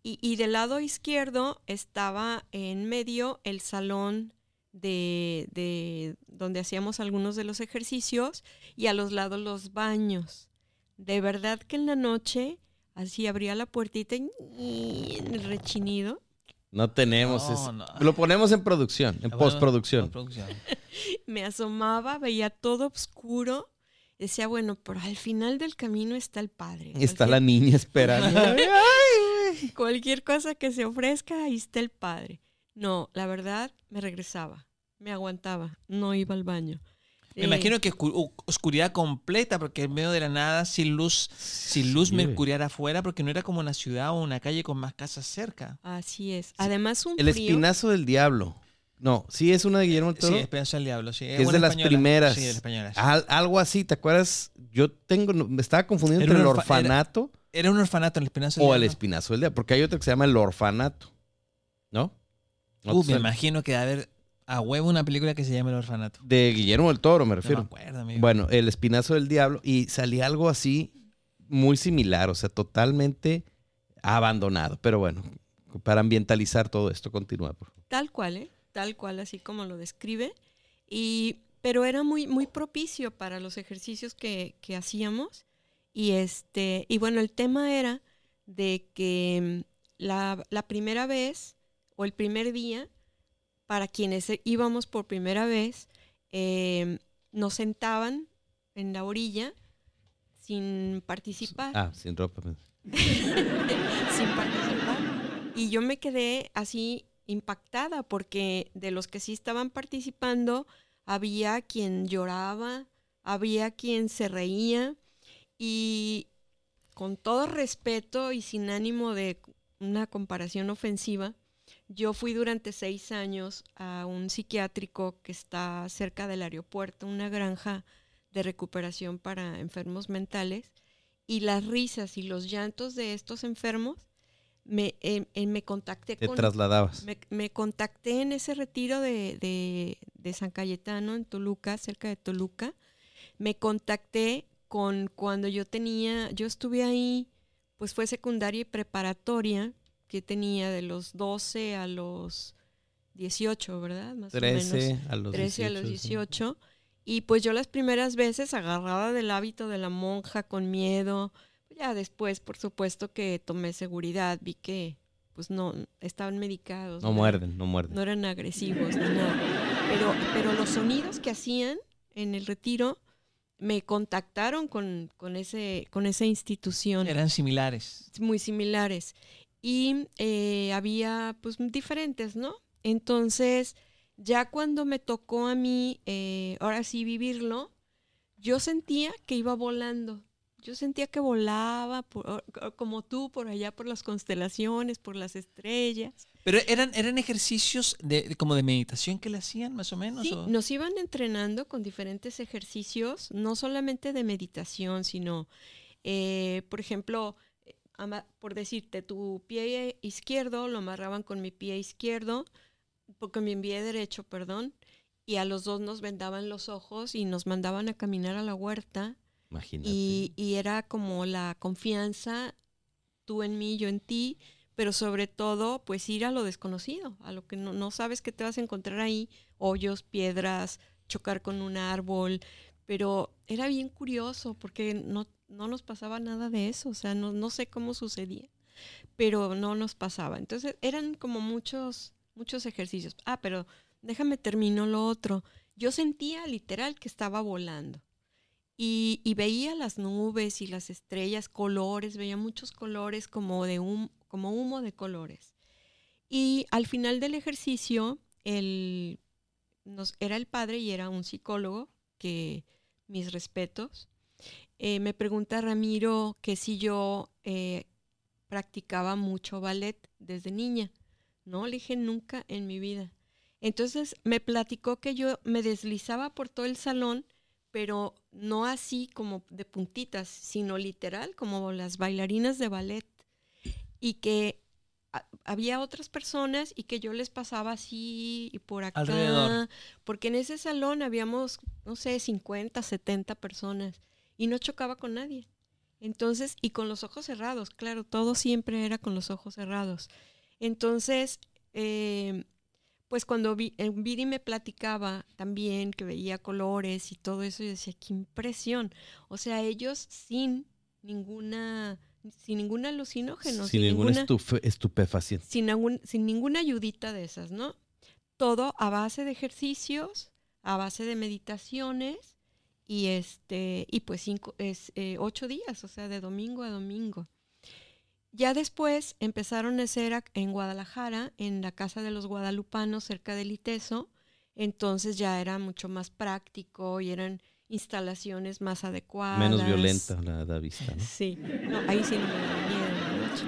Y, y del lado izquierdo estaba en medio el salón de, de donde hacíamos algunos de los ejercicios y a los lados los baños. De verdad que en la noche así abría la puertita y, el rechinido. No tenemos No, eso. no. Lo ponemos en producción, en Bueno, postproducción. me asomaba, veía todo oscuro. Decía, bueno, pero al final del camino está el padre. Está la niña esperando. Cualquier cosa que se ofrezca, ahí está el padre. No, la verdad, me regresaba, me aguantaba, no iba al baño. Me Eh, imagino que oscuridad completa, porque en medio de la nada, sin luz, sin luz Sí, mercurial afuera, porque no era como una ciudad o una calle con más casas cerca. Así es. Además, un El frío. espinazo del diablo. No, sí es una de Guillermo del Sí, Toro. Esperanza del Diablo, sí. es de las española. primeras. Sí, de las españolas. Al- algo así, ¿te acuerdas? Yo tengo, me estaba confundiendo Era entre el orfanato Era un orfanato en la Esperanza del o el espinazo del diablo, porque hay otro que se llama el orfanato, ¿no? ¿No Uh, te me imagino que debe haber a huevo una película que se llama El Orfanato. De Guillermo del Toro, me No refiero. me acuerdo, amigo. Bueno, el espinazo del diablo y salía algo así muy similar, o sea, totalmente abandonado. Pero bueno, para ambientalizar todo esto, continúa. por favor. Tal cual, ¿eh? Tal cual, así como lo describe. Y, pero era muy, muy propicio para los ejercicios que, que hacíamos. Y, este, y bueno, el tema era de que mm, la, la primera vez o el primer día, para quienes eh, íbamos por primera vez, eh, nos sentaban en la orilla sin participar Ah, sin ropa. pues. sin participar. Y yo me quedé así impactada porque de los que sí estaban participando, había quien lloraba, había quien se reía y con todo respeto y sin ánimo de una comparación ofensiva, yo fui durante seis años a un psiquiátrico que está cerca del aeropuerto, una granja de recuperación para enfermos mentales, y las risas y los llantos de estos enfermos, me, eh, eh, me contacté Te con... trasladabas. Me, me contacté en ese retiro de, de- de San Cayetano, en Toluca, cerca de Toluca. Me contacté con cuando yo tenía, yo estuve ahí, pues fue secundaria y preparatoria, que tenía de los 12 a los 18, ¿verdad? Más o menos. 13 a los 13 a los sí. 18. Y pues yo las primeras veces agarrada del hábito de la monja con miedo. Ya después, por supuesto que tomé seguridad, vi que pues no estaban medicados. No ¿verdad? muerden, no muerden. No eran agresivos ni nada. Pero, pero los sonidos que hacían en el retiro me contactaron con, con, ese, con esa institución Eran similares. muy similares. Y eh, había pues diferentes, ¿no? Entonces, ya cuando me tocó a mí, eh, ahora sí vivirlo, yo sentía que iba volando. Yo sentía que volaba, por- como tú, por allá por las constelaciones, por las estrellas. Pero eran, eran ejercicios de, de- como de meditación que le hacían, más o menos. Sí, o- nos iban entrenando con diferentes ejercicios, no solamente de meditación, sino, eh, por ejemplo, por decirte, tu pie izquierdo lo amarraban con mi pie izquierdo, con mi pie derecho, perdón, y a los dos nos vendaban los ojos y nos mandaban a caminar a la huerta Imagínate. y, y era como la confianza, tú en mí, yo en ti, pero sobre todo, pues ir a lo desconocido, a lo que no, no sabes que te vas a encontrar ahí, hoyos, piedras, chocar con un árbol, pero era bien curioso porque no, no nos pasaba nada de eso, o sea, no, no sé cómo sucedía, pero no nos pasaba. Entonces eran como muchos, muchos ejercicios. Ah, pero déjame termino lo otro. Yo sentía literal que estaba volando. Y, veía las nubes y las estrellas, colores, veía muchos colores como de hum- como humo de colores. Y al final del ejercicio, el, nos, era el padre y era un psicólogo, que mis respetos. Eh, me pregunta Ramiro que si yo eh, practicaba mucho ballet desde niña. No, le dije nunca en mi vida. Entonces me platicó que yo me deslizaba por todo el salón, pero no así como de puntitas, sino literal como las bailarinas de ballet. Y que había otras personas y que yo les pasaba así y por acá. Alrededor. Porque en ese salón habíamos, no sé, 50, 70 personas y no chocaba con nadie. Entonces, y con los ojos cerrados, claro, todo siempre era con los ojos cerrados. Entonces, eh, pues cuando vi, eh, Viri me platicaba también que veía colores y todo eso, yo decía, qué impresión. O sea, ellos sin ninguna, sin ningún alucinógeno, Sin ningún estufe- estupefaciente. sin, algún- sin ninguna ayudita de esas, ¿no? Todo a base de ejercicios, a base de meditaciones y este y pues cinco, es, eh, ocho días, o sea, de domingo a domingo. Ya después empezaron a hacer ac- en Guadalajara, en la casa de los guadalupanos, cerca del Iteso. Entonces ya era mucho más práctico y eran instalaciones más adecuadas. Menos violenta la, vista, ¿no? Sí, no, ahí sí no me da miedo en la noche.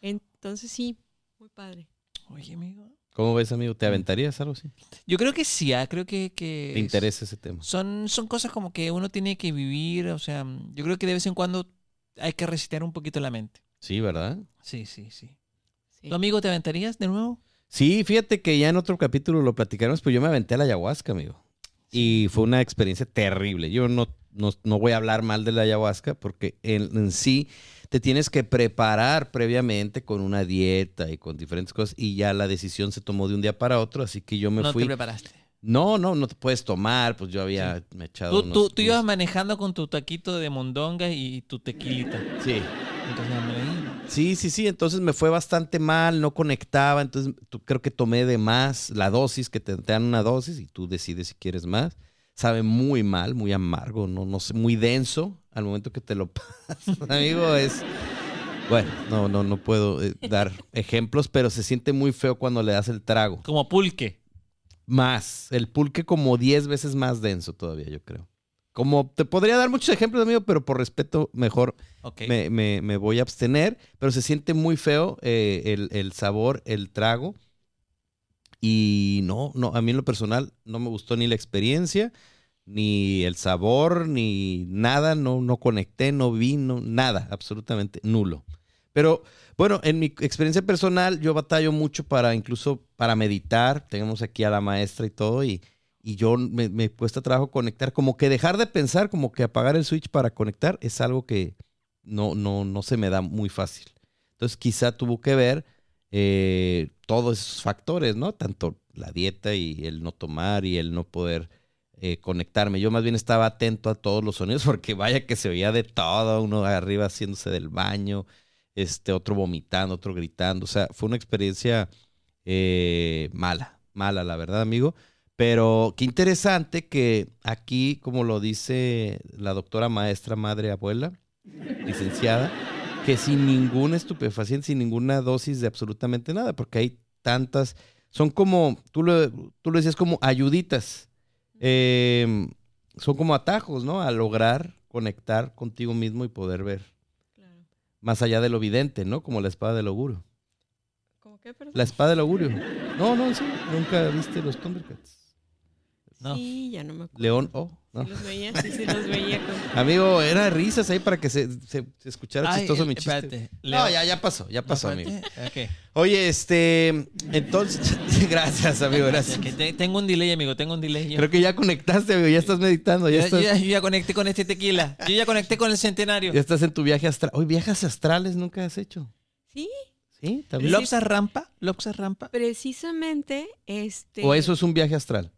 Entonces sí, muy padre. Oye, amigo. ¿Cómo ves, amigo? ¿Te aventarías algo así? Yo creo que sí, ah, creo que, que ¿Te interesa ese tema? Son, son cosas como que uno tiene que vivir, o sea, yo creo que de vez en cuando hay que recitar un poquito la mente. Sí, ¿verdad? Sí, sí, sí. Sí. ¿Tu amigo te aventarías de nuevo? Sí, fíjate que ya en otro capítulo lo platicamos, pues yo me aventé a la ayahuasca, amigo. Y fue una experiencia terrible. Yo no, no, no voy a hablar mal de la ayahuasca porque en, en sí te tienes que preparar previamente con una dieta y con diferentes cosas y ya la decisión se tomó de un día para otro, así que yo me no fui. te preparaste. No, no, no te puedes tomar, pues yo había me echado Tú, unos- tú, tú ibas manejando con tu taquito de mondonga y tu tequilita. Sí. Entonces, me leí. Sí, sí, sí. Entonces me fue bastante mal, no conectaba. Entonces tú- creo que tomé de más la dosis, que te, te dan una dosis y tú decides si quieres más. Sabe muy mal, muy amargo, no, no sé, muy denso al momento que te lo pasas, amigo. Es. Bueno, no, no, no puedo eh, dar ejemplos, pero se siente muy feo cuando le das el trago. Como pulque. Más. El pulque como 10 veces más denso todavía, yo creo. Como te podría dar muchos ejemplos, amigo, pero por respeto, mejor Ok. me, me- me voy a abstener, pero se siente muy feo eh, el, el sabor, el trago. Y no, no, a mí en lo personal no me gustó ni la experiencia, ni el sabor, ni nada, no, no conecté, no vi, no, nada, absolutamente nulo. Pero bueno, en mi experiencia personal yo batallo mucho para incluso para meditar, tenemos aquí a la maestra y todo, y, y yo me, me cuesta trabajo conectar, como que dejar de pensar, como que apagar el switch para conectar es algo que no, no, no se me da muy fácil. Entonces quizá tuvo que ver eh, todos esos factores, ¿no? Tanto la dieta y el no tomar y el no poder eh, conectarme. Yo más bien estaba atento a todos los sonidos porque vaya que se oía de todo, uno arriba haciéndose del baño, este, otro vomitando, otro gritando. O sea, fue una experiencia eh, mala, mala, la verdad, amigo. Pero qué interesante que aquí, como lo dice la doctora maestra, madre, abuela, licenciada, que sin ningún estupefaciente, sin ninguna dosis de absolutamente nada, porque hay tantas, son como, tú lo, tú lo decías, como ayuditas, eh, son como atajos, ¿no? A lograr conectar contigo mismo y poder ver Claro. más allá de lo evidente, ¿no? Como la espada del augurio. ¿Cómo qué, perdón? La espada del augurio. No, no, sí, nunca viste los Thundercats. No. Sí, ya no me acuerdo. León, oh, no. Sí los veía, sí, sí los veía. Con... Amigo, era risas ahí para que se, se- se escuchara Ay, chistoso eh, mi chiste. espérate. No, ya, ya pasó, ya No, pasó, amigo. Oye, este, entonces, gracias, amigo, gracias. Que te- tengo un delay, amigo, tengo un delay. yo. Creo que ya conectaste, amigo, ya estás meditando, ya Yo- estás, yo ya, yo ya conecté con este tequila. Yo ya conecté con el centenario. ya estás en tu viaje astral. Oye, viajes astrales nunca has hecho. Sí, ¿Sí? ¿También? ¿Loxa rampa? ¿Loxa rampa? precisamente, este... ¿O eso es un viaje astral?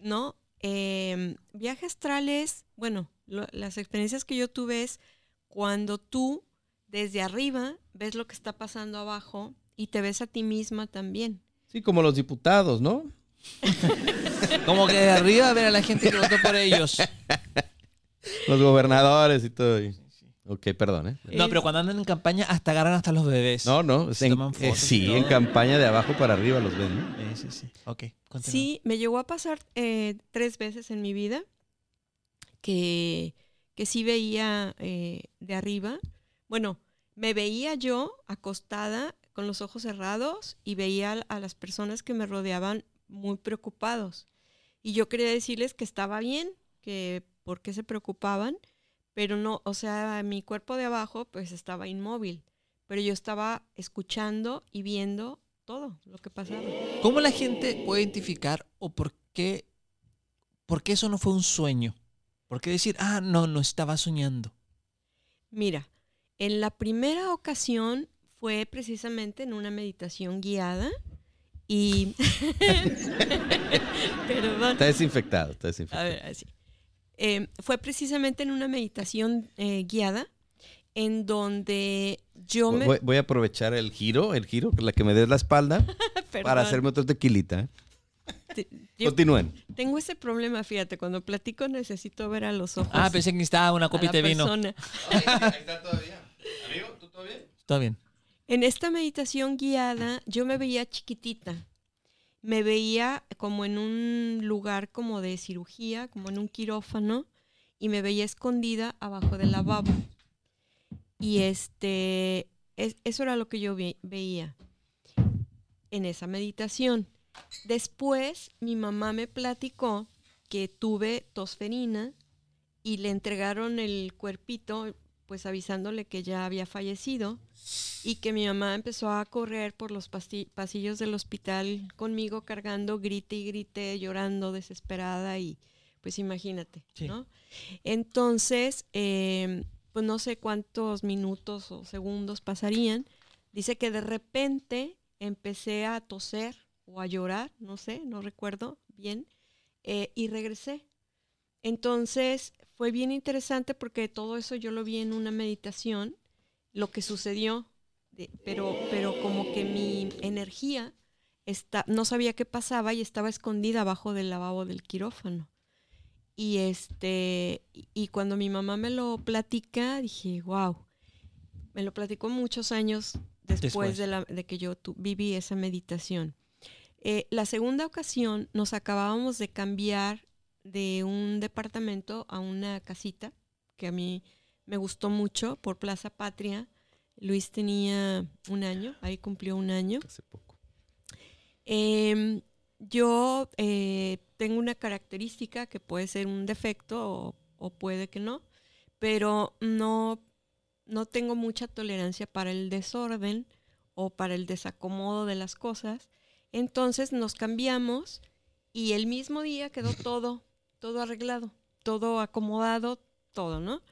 No, eh, viaje astrales, bueno, lo- las experiencias que yo tuve es cuando tú desde arriba ves lo que está pasando abajo y te ves a ti misma también. Sí, como los diputados, ¿no? Como que de arriba ver a la gente que votó por ellos. Los gobernadores y todo. y- Ok, perdón, ¿eh? No, pero cuando andan en campaña hasta agarran hasta los bebés. No, no. Se en- toman eh, fotos sí, en campaña de abajo para arriba los ven, ¿no? Sí, sí, sí. Ok, Sí, me llegó a pasar eh, tres veces en mi vida que, que sí veía eh, de arriba. Bueno, me veía yo acostada con los ojos cerrados y veía a- a las personas que me rodeaban muy preocupados. Y yo quería decirles que estaba bien, que por qué se preocupaban, pero no, o sea, mi cuerpo de abajo pues estaba inmóvil, pero yo estaba escuchando y viendo todo lo que pasaba. ¿Cómo la gente puede identificar o por qué, por qué eso no fue un sueño? ¿Por qué decir, ah, no, no estaba soñando? Mira, en la primera ocasión fue precisamente en una meditación guiada y... Perdón. Está desinfectado, está A desinfectado. ver, así. Eh, fue precisamente en una meditación eh, guiada en donde yo me... Voy, voy a aprovechar el giro, el giro, la que me des la espalda, para hacerme otro tequilita. Continúen. tengo ese problema, fíjate, cuando platico necesito ver a los ojos. Ah, pensé que necesitaba una copita de vino. persona. Ahí está todavía. Amigo, ¿tú todo bien? Está bien. En esta meditación guiada yo me veía chiquitita. Me veía como en un lugar como de cirugía, como en un quirófano, y me veía escondida abajo del lavabo. Y este, es- eso era lo que yo ve- veía en esa meditación. Después mi mamá me platicó que tuve tosferina y le entregaron el cuerpito, pues avisándole que ya había fallecido y que mi mamá empezó a correr por los pasillos del hospital conmigo cargando, grite y grite, llorando, desesperada y pues imagínate, Sí. ¿no? Entonces, eh, pues no sé cuántos minutos o segundos pasarían. Dice que de repente empecé a toser o a llorar, no sé, no recuerdo bien, eh, y regresé. Entonces fue bien interesante porque todo eso yo lo vi en una meditación, lo que sucedió, pero, pero como que mi energía está, no sabía qué pasaba y estaba escondida abajo del lavabo del quirófano. Y este, y- cuando mi mamá me lo platica, dije, wow, me lo platicó muchos años después, Después. De, la- de que yo tu- viví esa meditación. Eh, la segunda ocasión nos acabábamos de cambiar de un departamento a una casita que a mí me gustó mucho por Plaza Patria. Luis tenía un año, ahí cumplió un año. Hace poco. Em, yo eh, tengo una característica que puede ser un defecto o, o puede que no, pero no, no tengo mucha tolerancia para el desorden o para el desacomodo de las cosas. Entonces nos cambiamos y el mismo día quedó todo, todo arreglado, todo acomodado, todo, ¿no?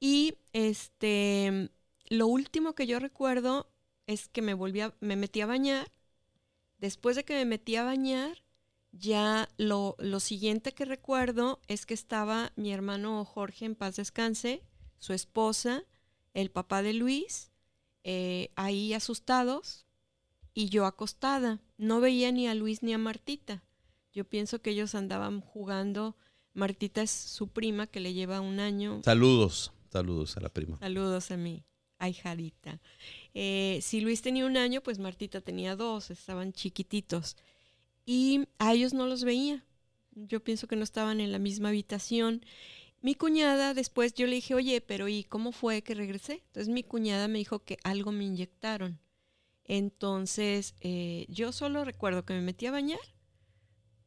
Y este, lo último que yo recuerdo es que me volví a, me metí a bañar Después de que me metí a bañar, ya lo, lo siguiente que recuerdo es que estaba mi hermano Jorge en paz descanse, su esposa, el papá de Luis, eh, ahí asustados y yo acostada. No veía ni a Luis ni a Martita. Yo pienso que ellos andaban jugando. Martita es su prima que le lleva un año. Saludos, saludos a la prima. Saludos a mi ahijadita. Eh, si Luis tenía un año, pues Martita tenía dos, estaban chiquititos. Y a ellos no los veía. Yo pienso que no estaban en la misma habitación. Mi cuñada, después yo le dije, oye, pero ¿y cómo fue que regresé? Entonces mi cuñada me dijo que algo me inyectaron. Entonces eh, yo solo recuerdo que me metí a bañar,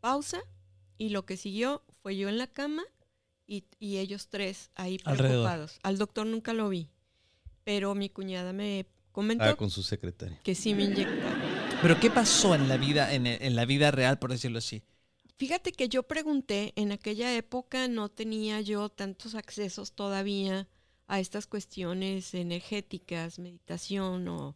pausa, y lo que siguió fue yo en la cama y, y ellos tres ahí Alrededor. preocupados. Al doctor nunca lo vi, pero mi cuñada me comentó Ah, con su secretaria. que sí me inyectaron. Pero ¿qué pasó en la vida, en, en la vida real, por decirlo así? Fíjate que yo pregunté, en aquella época no tenía yo tantos accesos todavía a estas cuestiones energéticas, meditación o,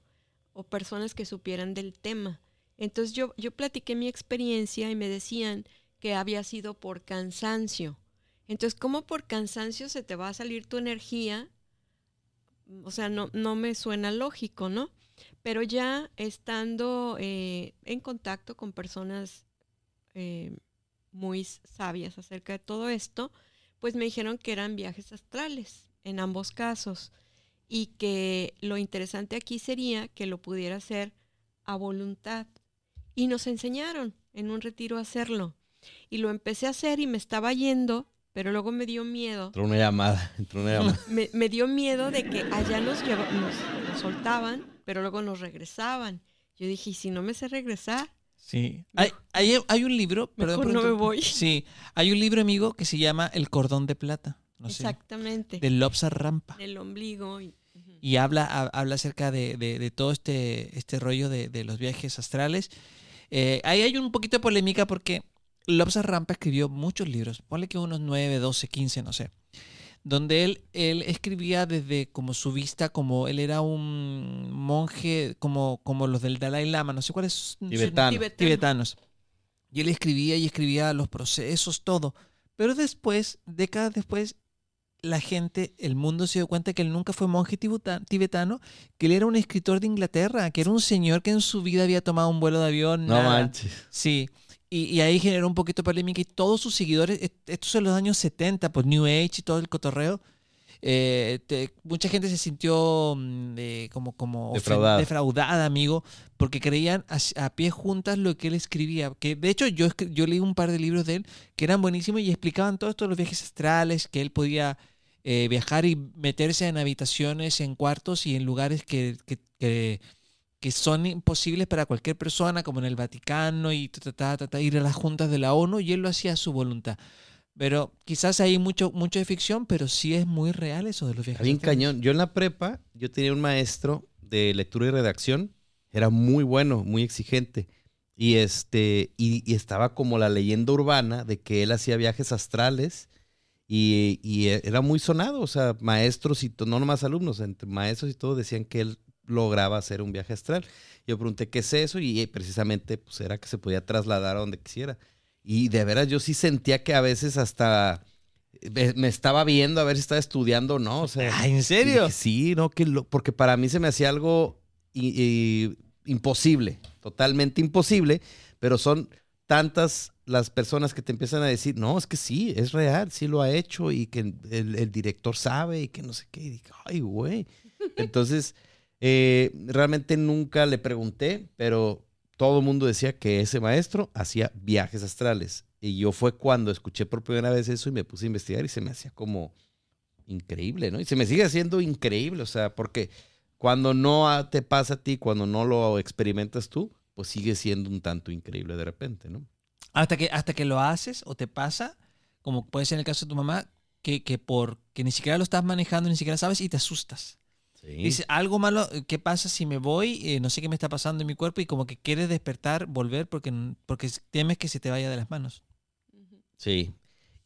o personas que supieran del tema. Entonces yo, yo platiqué mi experiencia y me decían que había sido por cansancio. Entonces, ¿cómo por cansancio se te va a salir tu energía? O sea, no, no me suena lógico, ¿no? Pero ya estando eh, en contacto con personas eh, muy sabias acerca de todo esto, pues me dijeron que eran viajes astrales. en ambos casos y que lo interesante aquí sería que lo pudiera hacer a voluntad. Y nos enseñaron en un retiro a hacerlo. Y lo empecé a hacer y me estaba yendo, pero luego me dio miedo. Entró una llamada, entró una llamada. Me, me dio miedo de que allá nos, lleva- nos, nos soltaban, pero luego nos regresaban. Yo dije, ¿y si no me sé regresar? Sí. Hay, hay, hay un libro, perdón Mejor no me voy. Sí, hay un libro, amigo, que se llama El cordón de plata. No sé, Exactamente. de Lobsar Rampa. El ombligo. Y, ujú. y habla, ha- habla acerca de, de- de todo este, este rollo de, de los viajes astrales. Eh, ahí hay un poquito de polémica porque Lobsar Rampa escribió muchos libros, ponle que unos 9, 12, 15, no sé, donde él, él escribía desde como su vista, como él era un monje, como, como los del Dalai Lama, no sé cuáles son Tibetano. Tibetano. tibetanos. Y él escribía y escribía los procesos, todo. Pero después, décadas después, la gente, el mundo se dio cuenta que él nunca fue monje tibetano, que él era un escritor de Inglaterra, que era un señor que en su vida había tomado un vuelo de avión. No nada. manches. Sí. Y, y ahí generó un poquito de polémica y todos sus seguidores, est- estos son los años 70, pues New Age y todo el cotorreo, eh, te- mucha gente se sintió mm, eh, como, como Defraudada. defraudada, amigo, porque creían a, a pie juntas lo que él escribía. Que de hecho yo, yo leí un par de libros de él que eran buenísimos y explicaban todo esto de los viajes astrales, que él podía eh, viajar y meterse en habitaciones, en cuartos y en lugares que, que, que- que son imposibles para cualquier persona, como en el Vaticano y ta, ta, ta, ta, ta, ir a las juntas de la ONU, y él lo hacía a su voluntad. Pero quizás hay mucho, mucho de ficción, pero sí es muy real eso de los viajes. Bien cañón. Yo en la prepa, yo tenía un maestro de lectura y redacción. Era muy bueno, muy exigente. Y este, y, y estaba como la leyenda urbana de que él hacía viajes astrales y, y era muy sonado. O sea, maestros y no nomás alumnos, entre maestros y todo decían que él lograba hacer un viaje astral. Yo pregunté qué es eso y eh, precisamente pues era que se podía trasladar a donde quisiera. Y de veras yo sí sentía que a veces hasta me me estaba viendo a ver si estaba estudiando o no. O sea, Ah, ¿en serio? dije, sí, no, que lo- porque para mí se me hacía algo i- i- imposible, totalmente imposible, pero son tantas las personas que te empiezan a decir, no, es que sí, es real, sí lo ha hecho y que el, el director sabe y que no sé qué. Y dije, ay, güey. Entonces, eh, realmente nunca le pregunté, pero todo el mundo decía que ese maestro hacía viajes astrales. Y yo fue cuando escuché por primera vez eso y me puse a investigar y se me hacía como increíble, ¿no? Y se me sigue haciendo increíble, o sea, porque cuando no te pasa a ti, cuando no lo experimentas tú, pues sigue siendo un tanto increíble de repente, ¿no? Hasta que, hasta que lo haces o te pasa, como puede ser en el caso de tu mamá, que, que por que ni siquiera lo estás manejando, ni siquiera sabes y te asustas. Sí. Dices, algo malo, ¿qué pasa si me voy? Eh, no sé qué me está pasando en mi cuerpo y como que quieres despertar, volver porque, porque temes que se te vaya de las manos. Sí.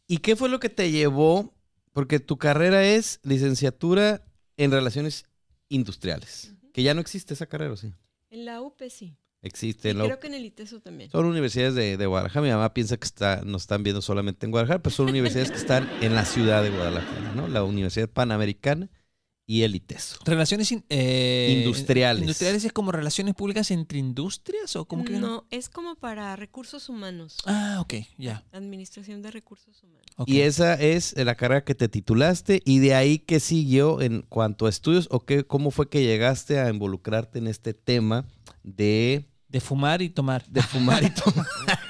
¿Y qué fue lo que te llevó? Porque tu carrera es licenciatura en relaciones industriales, que ya no existe esa carrera, ¿o ¿sí? En la UP sí. Existe. Y en la creo que en el ITESO también. Son universidades de, de Guadalajara. Mi mamá piensa que está, nos están viendo solamente en Guadalajara, pero son universidades que están en la ciudad de Guadalajara, ¿no? La Universidad Panamericana y el ITESO. Relaciones in- eh, Industriales. ¿Industriales es como relaciones públicas entre industrias o cómo que? No, es como para recursos humanos. Ah, ok, ya. Administración de recursos humanos. Y esa es la carrera que te titulaste y de ahí qué siguió en cuanto a estudios o qué, cómo fue que llegaste a involucrarte en este tema de, De fumar y tomar. de fumar y tomar.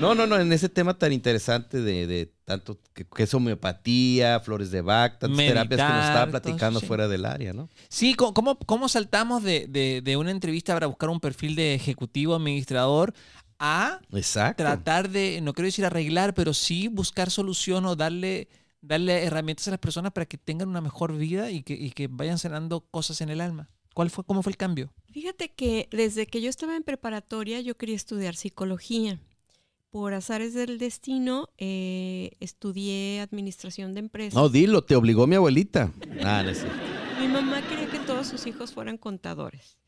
No, no, no, en ese tema tan interesante de, de tanto que, que es homeopatía, flores de Bach, tantas terapias que nos estaba platicando sí. fuera del área, ¿no? Sí, ¿cómo, cómo, cómo saltamos de, de- de una entrevista para buscar un perfil de ejecutivo administrador a Exacto. tratar de, no quiero decir arreglar, pero sí buscar solución o darle, darle herramientas a las personas para que tengan una mejor vida y que, y que vayan sanando cosas en el alma? ¿Cuál fue, ¿Cómo fue el cambio? Fíjate que desde que yo estaba en preparatoria yo quería estudiar psicología. Por azares del destino eh, estudié administración de empresas. No, dilo, te obligó mi abuelita. Ah, no cierto. Mi mamá quería que todos sus hijos fueran contadores.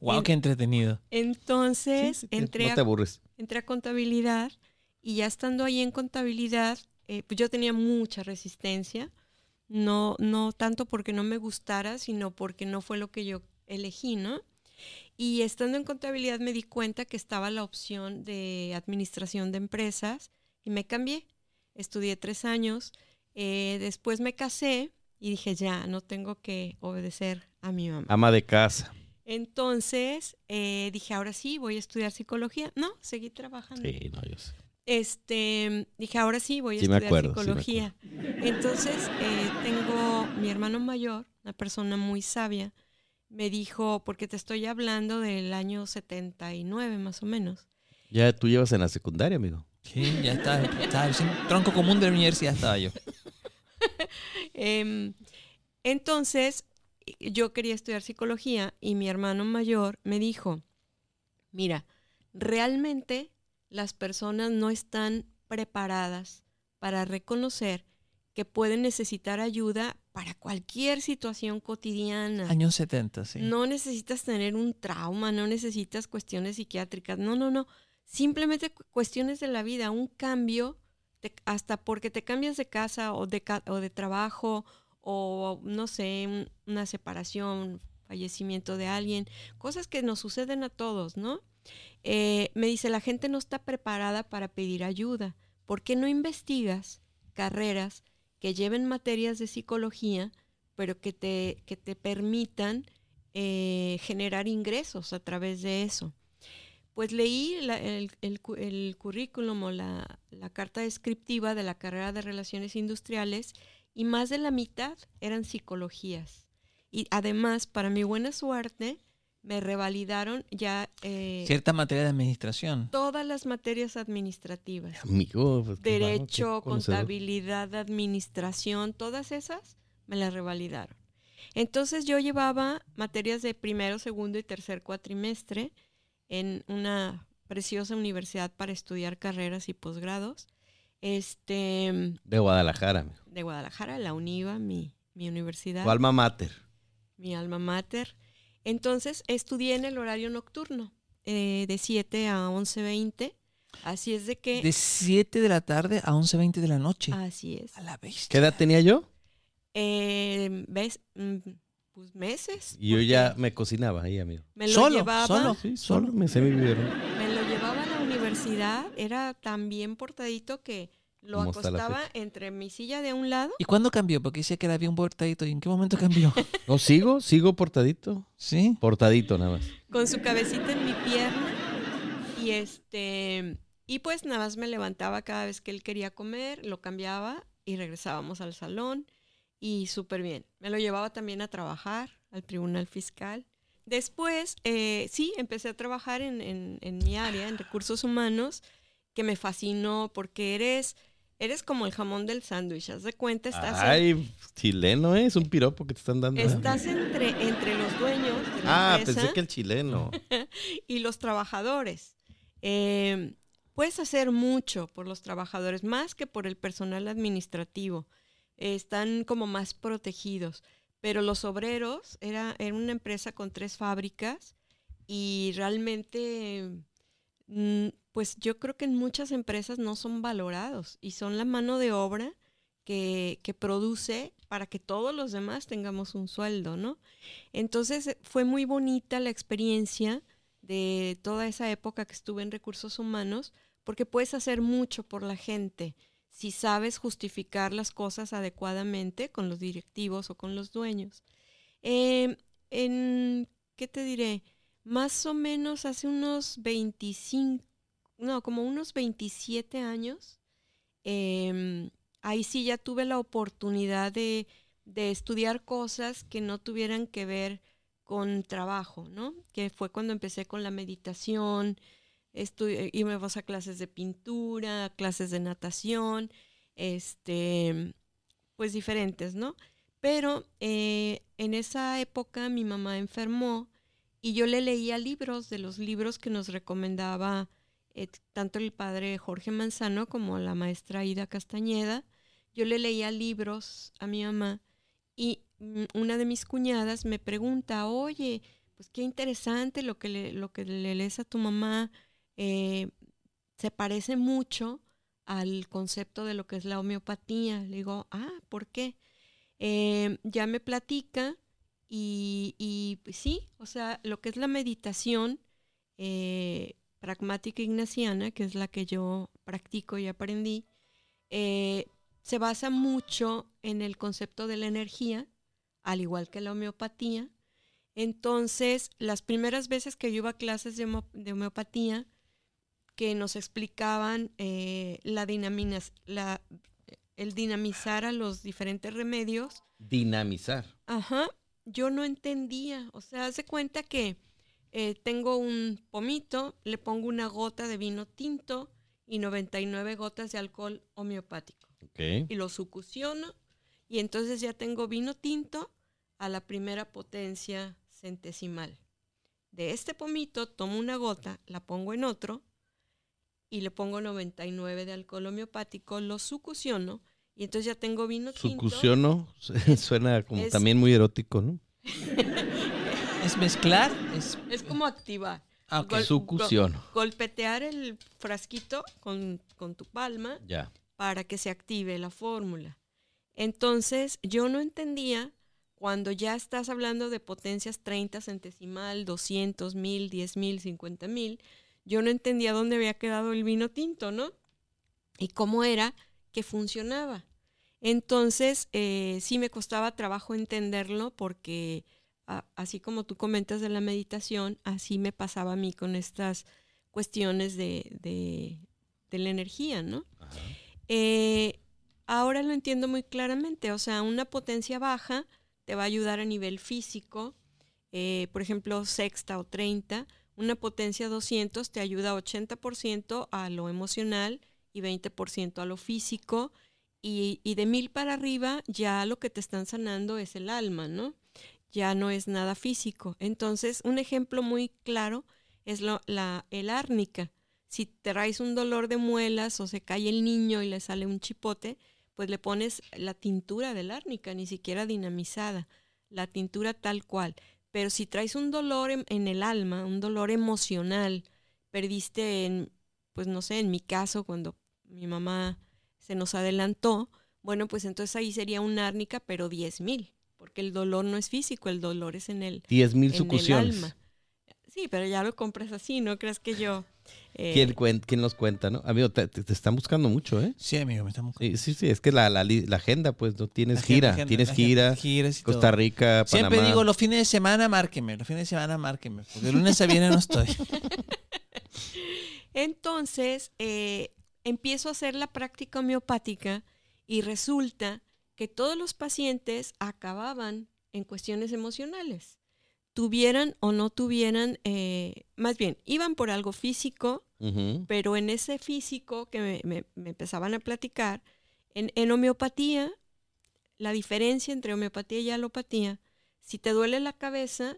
¡Wow, En- qué entretenido! Entonces Sí, sí, entré, no te a, aburres. entré a contabilidad y ya estando ahí en contabilidad, eh, pues yo tenía mucha resistencia. No, no tanto porque no me gustara, sino porque no fue lo que yo elegí, ¿no? Y estando en contabilidad me di cuenta que estaba la opción de administración de empresas y me cambié. Estudié tres años Eh, después me casé y dije, ya, no tengo que obedecer a mi mamá. Ama de casa. Entonces eh, dije, ahora sí, voy a estudiar psicología. No, seguí trabajando. Sí, no, yo sé. Este, dije, ahora sí, voy a Sí estudiar acuerdo, sí me psicología. Entonces, eh, tengo mi hermano mayor, una persona muy sabia, me dijo, porque te estoy hablando del año 79 más o menos. Ya tú llevas en la secundaria, amigo. Sí, ya está. estaba sin tronco común de la universidad estaba yo. Em, entonces, yo quería estudiar psicología y mi hermano mayor me dijo, mira, realmente las personas no están preparadas para reconocer que pueden necesitar ayuda para cualquier situación cotidiana. Años 70, sí. No necesitas tener un trauma, no necesitas cuestiones psiquiátricas, no, no, no. Simplemente cu- cuestiones de la vida, un cambio, te- hasta porque te cambias de casa o de, ca- o de trabajo o no sé, un- una separación, fallecimiento de alguien, cosas que nos suceden a todos, ¿no? Eh, me dice, la gente no está preparada para pedir ayuda. ¿Por qué no investigas carreras que lleven materias de psicología, pero que te, que te permitan eh, generar ingresos a través de eso? Pues leí el, el el currículum o la, la carta descriptiva de la carrera de Relaciones Industriales y más de la mitad eran psicologías. Y además, para mi buena suerte, me revalidaron ya eh, Cierta materia de administración. todas las materias administrativas. Amigo. pues, Derecho, contabilidad, administración, todas esas me las revalidaron. Entonces yo llevaba materias de primero, segundo y tercer cuatrimestre en una preciosa universidad para estudiar carreras y posgrados. Este, De Guadalajara, amigo. de Guadalajara, la UNIVA, mi, mi universidad Tu alma mater. mi alma mater. Entonces estudié en el horario nocturno, eh, de 7 a 11.20. Así es de que... De 7 de la tarde a 11.20 de la noche. Así es. A la bestia. ¿Qué edad tenía yo? Eh, ¿Ves? Mm, Pues meses. Y yo ya me cocinaba ahí, amigo. me lo Solo, llevaba, solo. Sí, solo me sé mi biberón. me lo llevaba a la universidad. Era tan bien portadito que lo acostaba entre mi silla de un lado. ¿Y cuándo cambió? Porque decía que era bien portadito. ¿Y en qué momento cambió? No, sigo, sigo portadito. ¿Sí? Portadito nada más. con su cabecita en mi pierna y este y pues nada más me levantaba cada vez que él quería comer, lo cambiaba y regresábamos al salón y súper bien. Me lo llevaba también a trabajar al tribunal fiscal. Después, eh, sí, empecé a trabajar en, en- en mi área, en recursos humanos, que me fascinó porque eres, eres como el jamón del sándwich, haz de cuenta, estás, en- Ay, chileno, ¿eh? Es un piropo que te están dando. estás entre, entre los dueños de la ah, empresa pensé que el chileno. y los trabajadores. Eh, puedes hacer mucho por los trabajadores, más que por el personal administrativo. Eh, están como más protegidos. Pero los obreros, era, era una empresa con tres fábricas y realmente, pues yo creo que en muchas empresas no son valorados y son la mano de obra que, que produce para que todos los demás tengamos un sueldo, ¿no? Entonces eh, fue muy bonita la experiencia de toda esa época que estuve en recursos humanos, porque puedes hacer mucho por la gente si sabes justificar las cosas adecuadamente con los directivos o con los dueños. Eh, en, ¿qué te diré? Más o menos hace unos 25, no, como unos 27 años, em, ahí sí ya tuve la oportunidad de, de estudiar cosas que no tuvieran que ver con trabajo, ¿no? Que fue cuando empecé con la meditación, estu- íbamos a clases de pintura, clases de natación, este, pues diferentes, ¿no? Pero eh, en esa época mi mamá enfermó y yo le leía libros de los libros que nos recomendaba eh, tanto el padre Jorge Manzano como la maestra Ida Castañeda. Yo le leía libros a mi mamá y mm, una de mis cuñadas me pregunta, oye, pues qué interesante lo que le, lo que le lees a tu mamá, eh, se parece mucho al concepto de lo que es la homeopatía. Le digo, ah, ¿por qué? Eh, ya me platica y, y, pues, sí, o sea, lo que es la meditación eh, pragmática ignaciana, que es la que yo practico y aprendí, eh, se basa mucho en el concepto de la energía, al igual que la homeopatía. Entonces, las primeras veces que yo iba a clases de, homo- de homeopatía, que nos explicaban eh, la la, el dinamizar a los diferentes remedios, Dinamizar. Ajá, yo no entendía. O sea, haz de cuenta que eh, tengo un pomito, le pongo una gota de vino tinto y 99 gotas de alcohol homeopático. Y lo sucusiono y entonces ya tengo vino tinto a la primera potencia centesimal. De este pomito tomo una gota, la pongo en otro y le pongo 99 de alcohol homeopático, lo sucusiono y entonces ya tengo vino tinto. Sucusiono suena como es- también muy erótico, ¿no? ¿Es mezclar? Es, Es como activar. ah, ok. Gol- Sucusiono. golpetear el frasquito con, con tu palma Ya. para que se active la fórmula. Entonces, yo no entendía cuando ya estás hablando de potencias 30 centesimal, 200 mil, 10 mil, 50 mil, yo no entendía dónde había quedado el vino tinto, ¿no? Y cómo era que funcionaba. Entonces, eh, sí me costaba trabajo entenderlo porque a- así como tú comentas de la meditación, así me pasaba a mí con estas cuestiones de, de- de la energía, ¿no? Eh, ahora lo entiendo muy claramente, o sea, una potencia baja te va a ayudar a nivel físico, eh, por ejemplo, sexta o 30, una potencia 200 te ayuda 80% a lo emocional y 20% a lo físico, y, y de mil para arriba ya lo que te están sanando es el alma, ¿no? Ya no es nada físico. Entonces, un ejemplo muy claro es lo- la, el árnica. Si traes un dolor de muelas o se cae el niño y le sale un chipote, pues le pones la tintura del árnica, ni siquiera dinamizada, la tintura tal cual. Pero si traes un dolor en, en el alma, un dolor emocional, perdiste en, pues no sé, en mi caso, cuando mi mamá se nos adelantó, bueno, pues entonces ahí sería un árnica, pero 10 mil, porque el dolor no es físico, el dolor es en el, 10 mil en sucusiones. el alma. Sí, pero ya lo compras así, ¿no crees que yo... eh, ¿Quién, cuen- quién los cuenta, no? Amigo, te, te- te están buscando mucho, ¿eh? Sí, amigo, me estamos... Sí, sí, sí, es que la, la, li- la agenda, pues, no tienes La gira. agenda, tienes gira. Costa Rica, Panamá. Siempre digo, los fines de semana márquenme, los fines de semana márquenme, porque el lunes a viernes no estoy. Entonces, eh, empiezo a hacer la práctica homeopática y resulta que todos los pacientes acababan en cuestiones emocionales. Tuvieran o no tuvieran, eh, más bien, iban por algo físico, pero en ese físico que me, me- me empezaban a platicar, en, en homeopatía, la diferencia entre homeopatía y alopatía, si te duele la cabeza,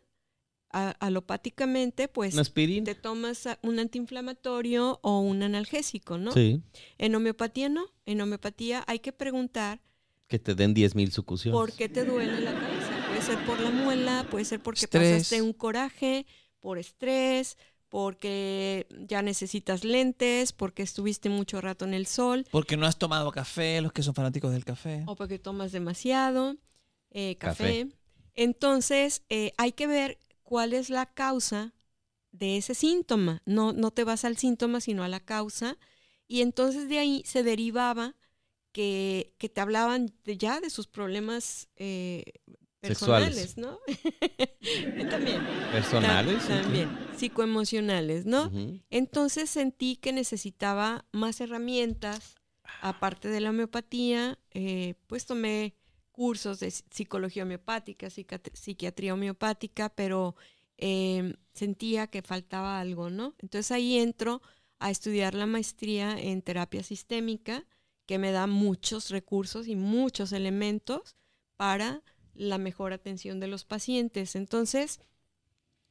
a- alopáticamente, pues te tomas un antiinflamatorio o un analgésico, ¿no? Sí, En homeopatía no. En homeopatía hay que preguntar que te den 10 mil sucusiones. por qué te duele la cabeza. Puede ser por la muela, puede ser porque Estrés. pasaste un coraje, por estrés, porque ya necesitas lentes, porque estuviste mucho rato en el sol Porque no has tomado café, los que son fanáticos del café. o porque tomas demasiado eh, café. Café. Entonces, eh, hay que ver cuál es la causa de ese síntoma. No, no te vas al síntoma, sino a la causa. Y entonces de ahí se derivaba que, que te hablaban de- ya de sus problemas eh, Sexuales. personales, ¿no? También. Personales. Tam- También. Psicoemocionales, ¿no? Entonces sentí que necesitaba más herramientas, aparte de la homeopatía, eh, pues tomé cursos de psicología homeopática, psiquiatría homeopática, pero eh, sentía que faltaba algo, ¿no? Entonces ahí entro a estudiar la maestría en terapia sistémica, que me da muchos recursos y muchos elementos para la mejor atención de los pacientes. Entonces,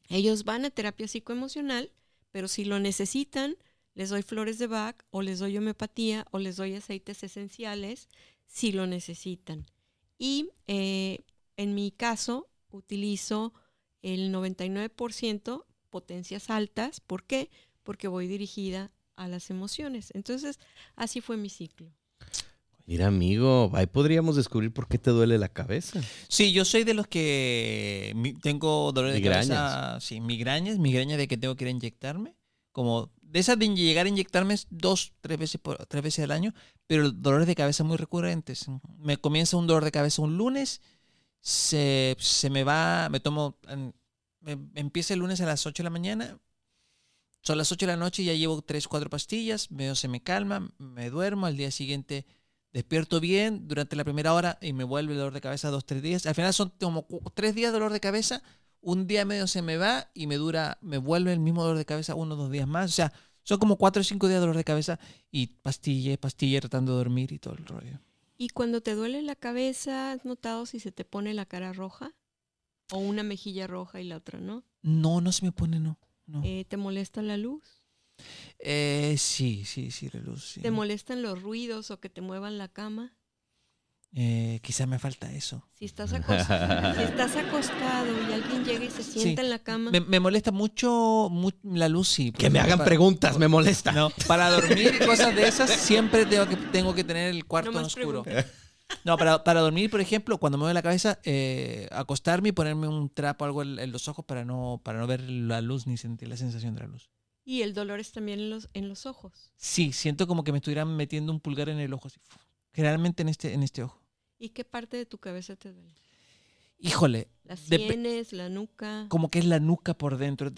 ellos van a terapia psicoemocional, pero si lo necesitan, les doy flores de Bach o les doy homeopatía o les doy aceites esenciales si lo necesitan. Y eh, en mi caso, utilizo el 99% potencias altas. ¿Por qué? Porque voy dirigida a las emociones. Entonces, así fue mi ciclo. Mira, amigo, ahí podríamos descubrir por qué te duele la cabeza. Sí, yo soy de los que tengo dolor de Migrañas. cabeza, sí, migrañas, migraña de que tengo que ir a inyectarme, como de esas de llegar a inyectarme dos, tres veces, por, tres veces al año, pero dolores de cabeza muy recurrentes. Me comienza un dolor de cabeza un lunes, se, se me va, me tomo, empieza el lunes a las 8 de la mañana, son las 8 de la noche y ya llevo tres, cuatro pastillas, medio se me calma, me duermo, al día siguiente despierto bien durante la primera hora y me vuelve el dolor de cabeza dos, tres días. Al final son como cu- tres días de dolor de cabeza, un día medio se me va y me dura, me vuelve el mismo dolor de cabeza uno o dos días más. O sea, son como cuatro o cinco días de dolor de cabeza y pastilla, pastilla, tratando de dormir y todo el rollo. Y cuando te duele la cabeza, ¿has notado si se te pone la cara roja? O una mejilla roja y la otra no. No, no se me pone, no. no. Eh, ¿Te molesta la luz? Eh, sí, sí, sí, la luz. sí. ¿Te molestan los ruidos o que te muevan la cama? Eh, quizá me falta eso. Si estás, acostado, si estás acostado y alguien llega y se sienta en la cama, Me, me molesta mucho, mu- la luz, sí. Que me hagan Para- preguntas, me molesta. No, para dormir y cosas de esas siempre tengo que, tengo que tener el cuarto No en oscuro. preguntas. No, para, para dormir, por ejemplo, cuando me duele la cabeza, eh, acostarme y ponerme un trapo o algo en, en los ojos para no, para no ver la luz ni sentir la sensación de la luz. y el dolor es también en los, en los ojos. Sí, siento como que me estuvieran metiendo un pulgar en el ojo. así, generalmente en este, en este ojo. ¿Y qué parte de tu cabeza te duele? Híjole, Las sienes, la nuca, como que es la nuca por dentro.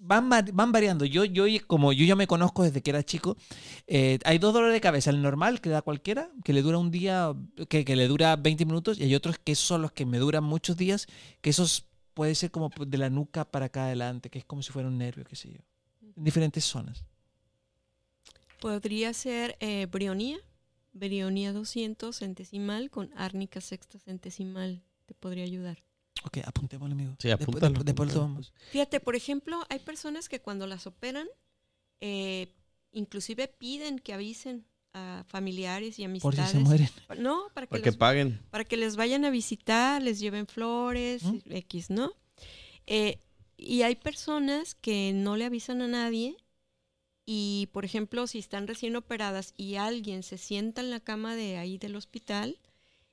Van, va- van variando. Yo, yo, como yo ya me conozco desde que era chico, eh, hay dos dolores de cabeza. El normal, que da cualquiera, que le dura un día, que, que le dura 20 minutos, y hay otros que son los que me duran muchos días, que esos puede ser como de la nuca para acá adelante, que es como si fuera un nervio, qué sé yo. En diferentes zonas. Podría ser eh, brionía, brionía 200 centesimal con árnica sexta centesimal. Te podría ayudar. Ok, apuntémoslo, amigo. Sí, apúntalo, después, después lo tomamos. Fíjate, por ejemplo, hay personas que cuando las operan, eh, inclusive piden que avisen a familiares y Por si amistades. se mueren. No, para que, Para que les, paguen. para que les vayan a visitar, les lleven flores, ¿Mm? X, ¿no? Eh, y hay personas que no le avisan a nadie y, por ejemplo, si están recién operadas y alguien se sienta en la cama de ahí del hospital,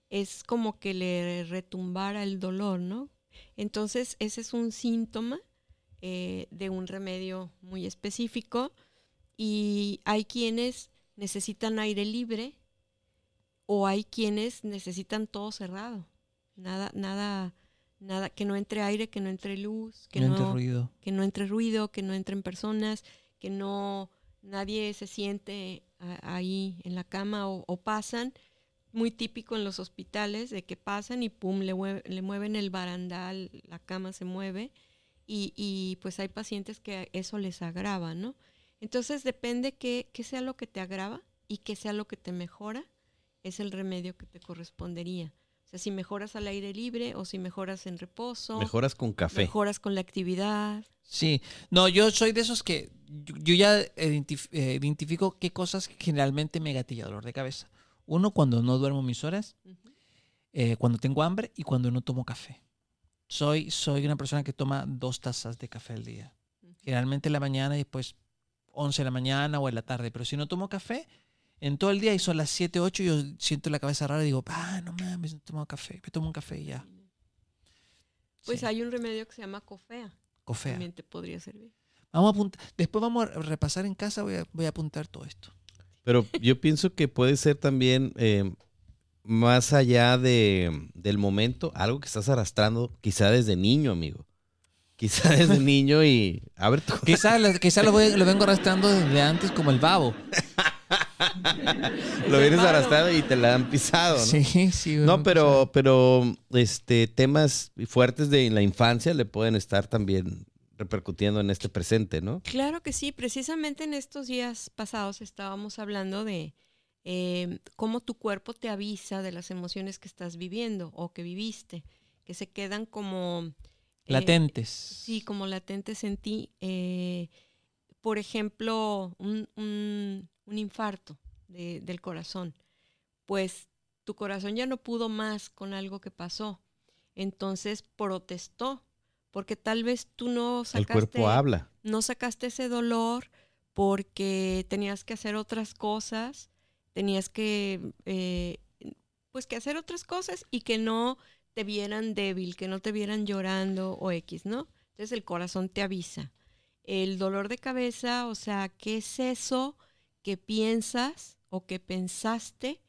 es como que le retumbara el dolor, ¿no? Entonces, ese es un síntoma eh, de un remedio muy específico y hay quienes necesitan aire libre o hay quienes necesitan todo cerrado. Nada, nada, nada, que no entre aire, que no entre luz, que no no, entre ruido. que no entre ruido, que no entren personas, que no nadie se siente ahí en la cama o, pasan. Muy típico en los hospitales de que pasan y pum, le, mue- le mueven el barandal, la cama se mueve y, pues hay pacientes que eso les agrava, ¿no? Entonces depende qué, qué sea lo que te agrava y qué sea lo que te mejora, es el remedio que te correspondería. Sea, si mejoras al aire libre o si mejoras en reposo, Mejoras con café. mejoras con la actividad. Sí, no, yo soy de esos que yo, yo ya identif- eh, identifico qué cosas generalmente me gatilla dolor de cabeza. Uno, cuando no duermo mis horas, eh, cuando tengo hambre y cuando no tomo café. Soy, soy una persona que toma dos tazas de café al día. Generalmente en la mañana y después 11 de la mañana o en la tarde. Pero si no tomo café, en todo el día y son las 7, 8, yo siento la cabeza rara y digo, ah, no mames, no he tomado café. Me tomo un café y ya. Pues Sí, hay un remedio que se llama cofea. cofea. También te podría servir. Vamos a apuntar. Después vamos a repasar en casa, voy a, voy a apuntar todo esto. Pero yo pienso que puede ser también eh, más allá de, del momento, algo que estás arrastrando, quizá desde niño, amigo. Quizá desde niño y... A ver, tú... Quizás quizá lo, voy- lo vengo arrastrando desde antes como el babo. lo vienes Claro. arrastrando y te la han pisado, ¿no? Sí, sí. No, pero, pero este, temas fuertes de la infancia le pueden estar también repercutiendo en este presente, ¿no? Claro que sí, precisamente en estos días pasados estábamos hablando de eh, cómo tu cuerpo te avisa de las emociones que estás viviendo o que viviste, que se quedan como... eh, Latentes. Sí, como latentes en ti. Eh, por ejemplo, un, un- un infarto de- del corazón. Pues tu corazón ya no pudo más con algo que pasó. Entonces protestó, porque tal vez tú no El sacaste, cuerpo habla. no sacaste ese dolor porque tenías que hacer otras cosas, tenías que, eh, pues que hacer otras cosas y que no te vieran débil, que no te vieran llorando o X, ¿no? Entonces el corazón te avisa. el dolor de cabeza, o sea, ¿qué es eso que piensas o que pensaste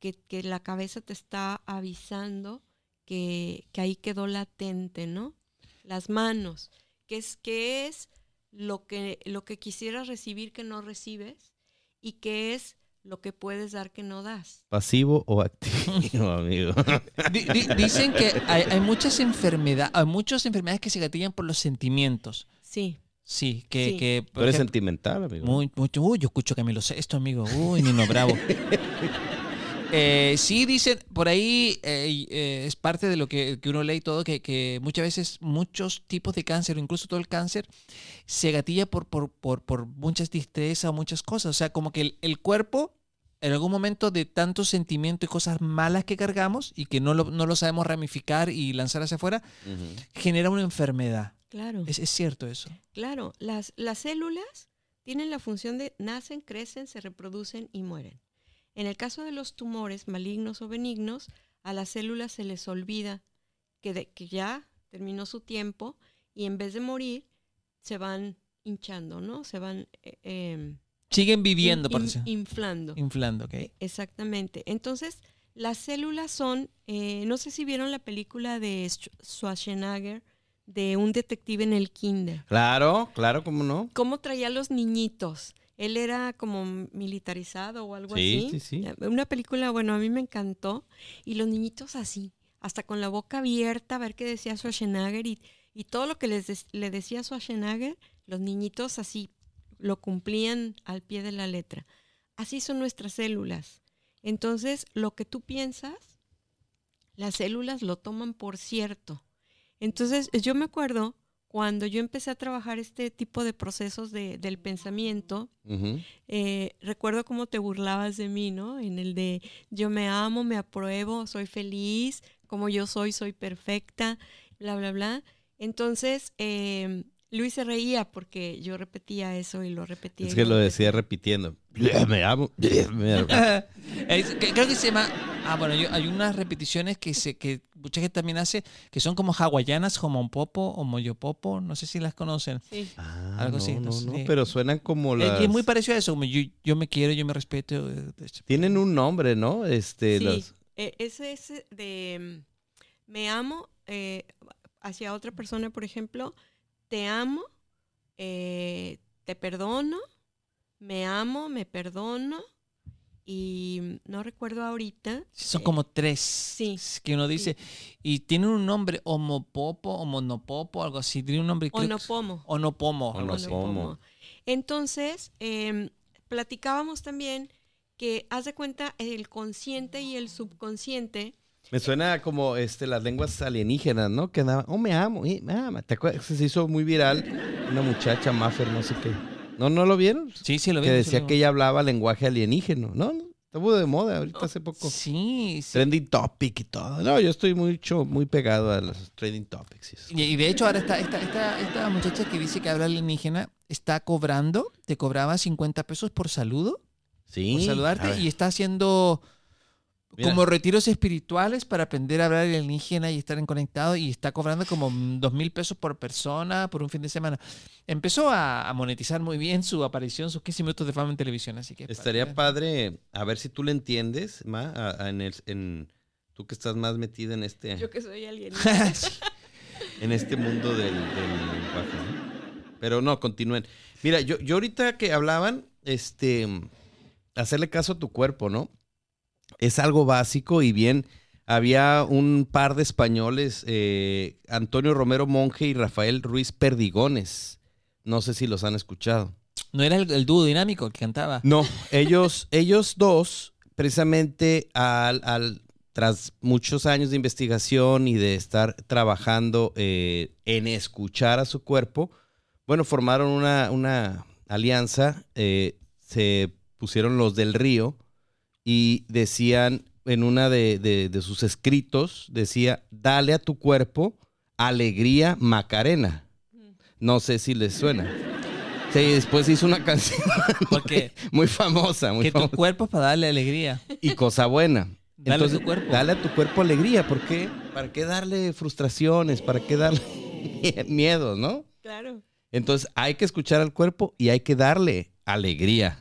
que, que la cabeza te está avisando que, que ahí quedó latente, ¿no? Las manos, ¿qué es, qué es lo, que, lo que quisieras recibir que no recibes? ¿Y qué es lo que puedes dar que no das? ¿Pasivo o activo, amigo? Di- di- dicen que hay, hay muchas enfermedades, hay muchas enfermedades que se gatillan por los sentimientos. Sí, Sí, que, Sí. que Tú por eres ejemplo, sentimental, amigo. muy, mucho, uy, yo escucho Camilo Sesto, amigo. Uy, Nino Bravo. Eh, sí, dicen, por ahí eh, eh, es parte de lo que, que uno lee y todo, que, que muchas veces muchos tipos de cáncer, o incluso todo el cáncer, se gatilla por, por, por, por muchas tristezas o muchas cosas. O sea, como que el, el cuerpo, en algún momento de tanto sentimiento y cosas malas que cargamos y que no lo, no lo sabemos ramificar y lanzar hacia afuera, genera una enfermedad. Claro. Es, es cierto eso. Claro, las, las células tienen la función de nacen, crecen, se reproducen y mueren. En el caso de los tumores malignos o benignos, a las células se les olvida que, de- que ya terminó su tiempo y en vez de morir, se van hinchando, ¿no? Se van eh, em, Siguen viviendo, in- por in- inflando. Inflando, ok. E- Exactamente. Entonces, las células son, eh, no sé si vieron la película de Sch- Schwarzenegger, de un detective en el kinder. Claro, claro, ¿cómo no? cómo traía a los niñitos. Él era como militarizado o algo Sí, así. sí, sí. Eh, Una película, bueno, a mí me encantó. Y los niñitos así, hasta con la boca abierta, a ver qué decía Schwarzenegger. Y, y todo lo que les le decía Schwarzenegger, los niñitos así lo cumplían al pie de la letra. Así son nuestras células. Entonces, lo que tú piensas, las células lo toman por cierto. Entonces, yo me acuerdo cuando yo empecé a trabajar este tipo de procesos de- del pensamiento, eh, recuerdo cómo te burlabas de mí, ¿no? En el de yo me amo, me apruebo, soy feliz, como yo soy, soy perfecta, bla, bla, bla. Entonces, eh, Luis se reía porque yo repetía eso y lo repetía. Es que lo repetía. decía repitiendo. Me amo. me amo. Es- que- creo que se llama. Ah, bueno, yo- hay unas repeticiones que se que mucha gente también hace que son como hawaianas, homopopo o moyopopo. No sé si las conocen. Sí. Ah, Algo no, así, no, no sé. no, pero suenan como las... es muy parecido a eso. como yo, yo me quiero, yo me respeto. eh, hecho. Tienen un nombre, ¿no? Este, Sí, los... eh, ese es de mm, me amo eh, hacia otra persona, por ejemplo, te amo, eh, te perdono, me amo, me perdono y no recuerdo ahorita. Son eh, como tres sí, que uno dice. Y tienen un nombre, homopopo o monopopo, algo así. Tiene un nombre. creo que- Onopomo. Onopomo. Onopomo. Entonces, em, platicábamos también que, haz de cuenta, el consciente y el subconsciente Me suena como este, las lenguas alienígenas, ¿no? Que andaban, oh, me amo, eh, me ama. ¿Te acuerdas? Se hizo muy viral una muchacha, Maffer, no sé qué. ¿No, no lo vieron? Sí, sí, lo que vimos, sí decía lo que ella hablaba lenguaje alienígeno. No, no, estuvo de moda ahorita hace poco. Sí, sí. Trending topic y todo. No, yo estoy mucho, muy pegado a los trending topics. y. Y, de hecho ahora está esta, esta, esta muchacha que dice que habla alienígena está cobrando, te cobraba 50 pesos por saludo, Sí. por saludarte y está haciendo Mira. como retiros espirituales para aprender a hablar alienígena y estar en conectado y está cobrando como dos mil pesos por persona por un fin de semana. Empezó a, a monetizar muy bien su aparición, sus 15 minutos de fama en televisión, así que... Estaría padre, a ver si tú le entiendes, Ma, a- a- en, el, en tú que estás más metida en este, yo que soy alguien. en este mundo del, del ¿no? Pero no, continúen. Mira, yo, yo ahorita que hablaban, este, hacerle caso a tu cuerpo, ¿no? Es algo básico y bien. Había un par de españoles, eh, Antonio Romero Monje y Rafael Ruiz Perdigones. No sé si los han escuchado. No era el, el dúo dinámico el que cantaba. No, ellos, ellos dos, precisamente al, al- tras muchos años de investigación y de estar trabajando eh, en escuchar a su cuerpo, bueno, formaron una, una alianza, eh, se pusieron los del río y decían en una de, de- de sus escritos, decía, dale a tu cuerpo alegría Macarena. No sé si les suena. Sí, después hizo una canción Porque muy famosa, muy que tu famosa. cuerpo es para darle alegría. Y cosa buena. Dale a tu cuerpo. Dale a tu cuerpo alegría. ¿Por qué? ¿Para qué darle frustraciones? ¿Para qué darle miedos, no? claro. Entonces hay que escuchar al cuerpo y hay que darle alegría.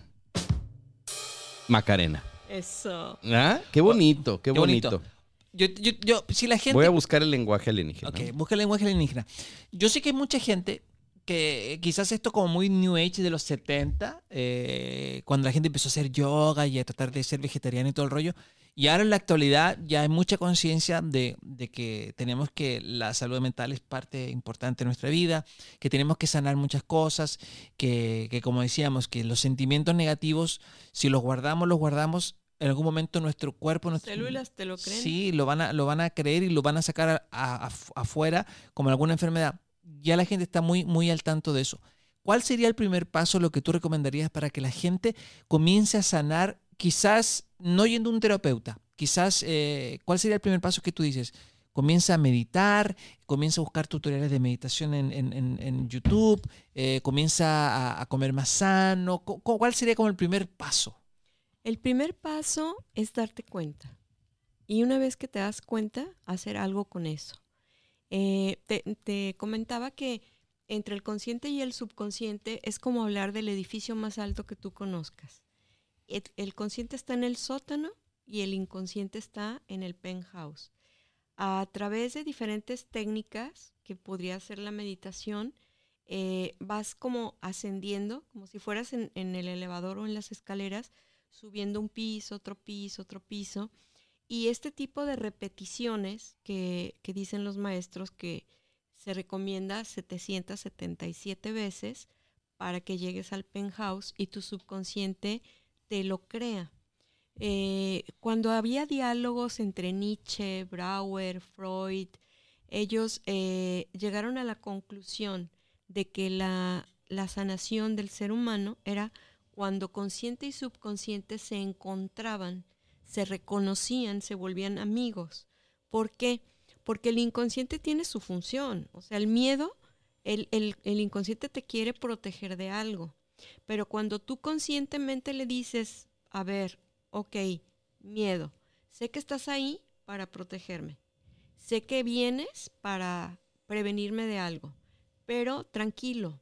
Macarena. Eso. ¿Ah? Qué bonito, qué, Qué bonito. bonito. Yo, yo, yo- si la gente Voy a buscar el lenguaje alienígena. Ok, busca el lenguaje alienígena. Yo sé que hay mucha gente que quizás esto como muy New Age de los 70, eh, cuando la gente empezó a hacer yoga y a tratar de ser vegetariano y todo el rollo. Y ahora en la actualidad ya hay mucha conciencia de, de que tenemos que la salud mental es parte importante de nuestra vida, que tenemos que sanar muchas cosas, que, que como decíamos, que los sentimientos negativos, si los guardamos, los guardamos, en algún momento nuestro cuerpo... Nuestro, Células te lo creen. Sí, lo van a, lo van a creer y lo van a sacar a- a- af- afuera como alguna enfermedad. Ya la gente está muy, muy al tanto de eso. ¿Cuál sería el primer paso, lo que tú recomendarías para que la gente comience a sanar, quizás no yendo a un terapeuta? Quizás, eh, ¿cuál sería el primer paso que tú dices? Comienza a meditar, comienza a buscar tutoriales de meditación en, en- en- en YouTube, eh, comienza a, a comer más sano. cu- cu- ¿Cuál sería como el primer paso? El primer paso es darte cuenta. Y una vez que te das cuenta, hacer algo con eso. Eh, te, comentaba que entre el consciente y el subconsciente es como hablar del edificio más alto que tú conozcas. El, consciente está en el sótano y el inconsciente está en el penthouse. A través de diferentes técnicas, que podría ser la meditación, eh, vas como ascendiendo, como si fueras en el elevador o en las escaleras, subiendo un piso, otro piso, otro piso. Y este tipo de repeticiones que, que dicen los maestros que se recomienda 777 veces para que llegues al penthouse y tu subconsciente te lo crea. Eh, cuando había diálogos entre Nietzsche, Brauer, Freud, ellos eh, llegaron a la conclusión de que la, la sanación del ser humano era cuando consciente y subconsciente se encontraban, se reconocían, se volvían amigos. ¿Por qué? Porque el inconsciente tiene su función. O sea, el miedo, el, el- inconsciente te quiere proteger de algo. Pero cuando tú conscientemente le dices, a ver, ok, miedo, sé que estás ahí para protegerme. Sé que vienes para prevenirme de algo. Pero tranquilo.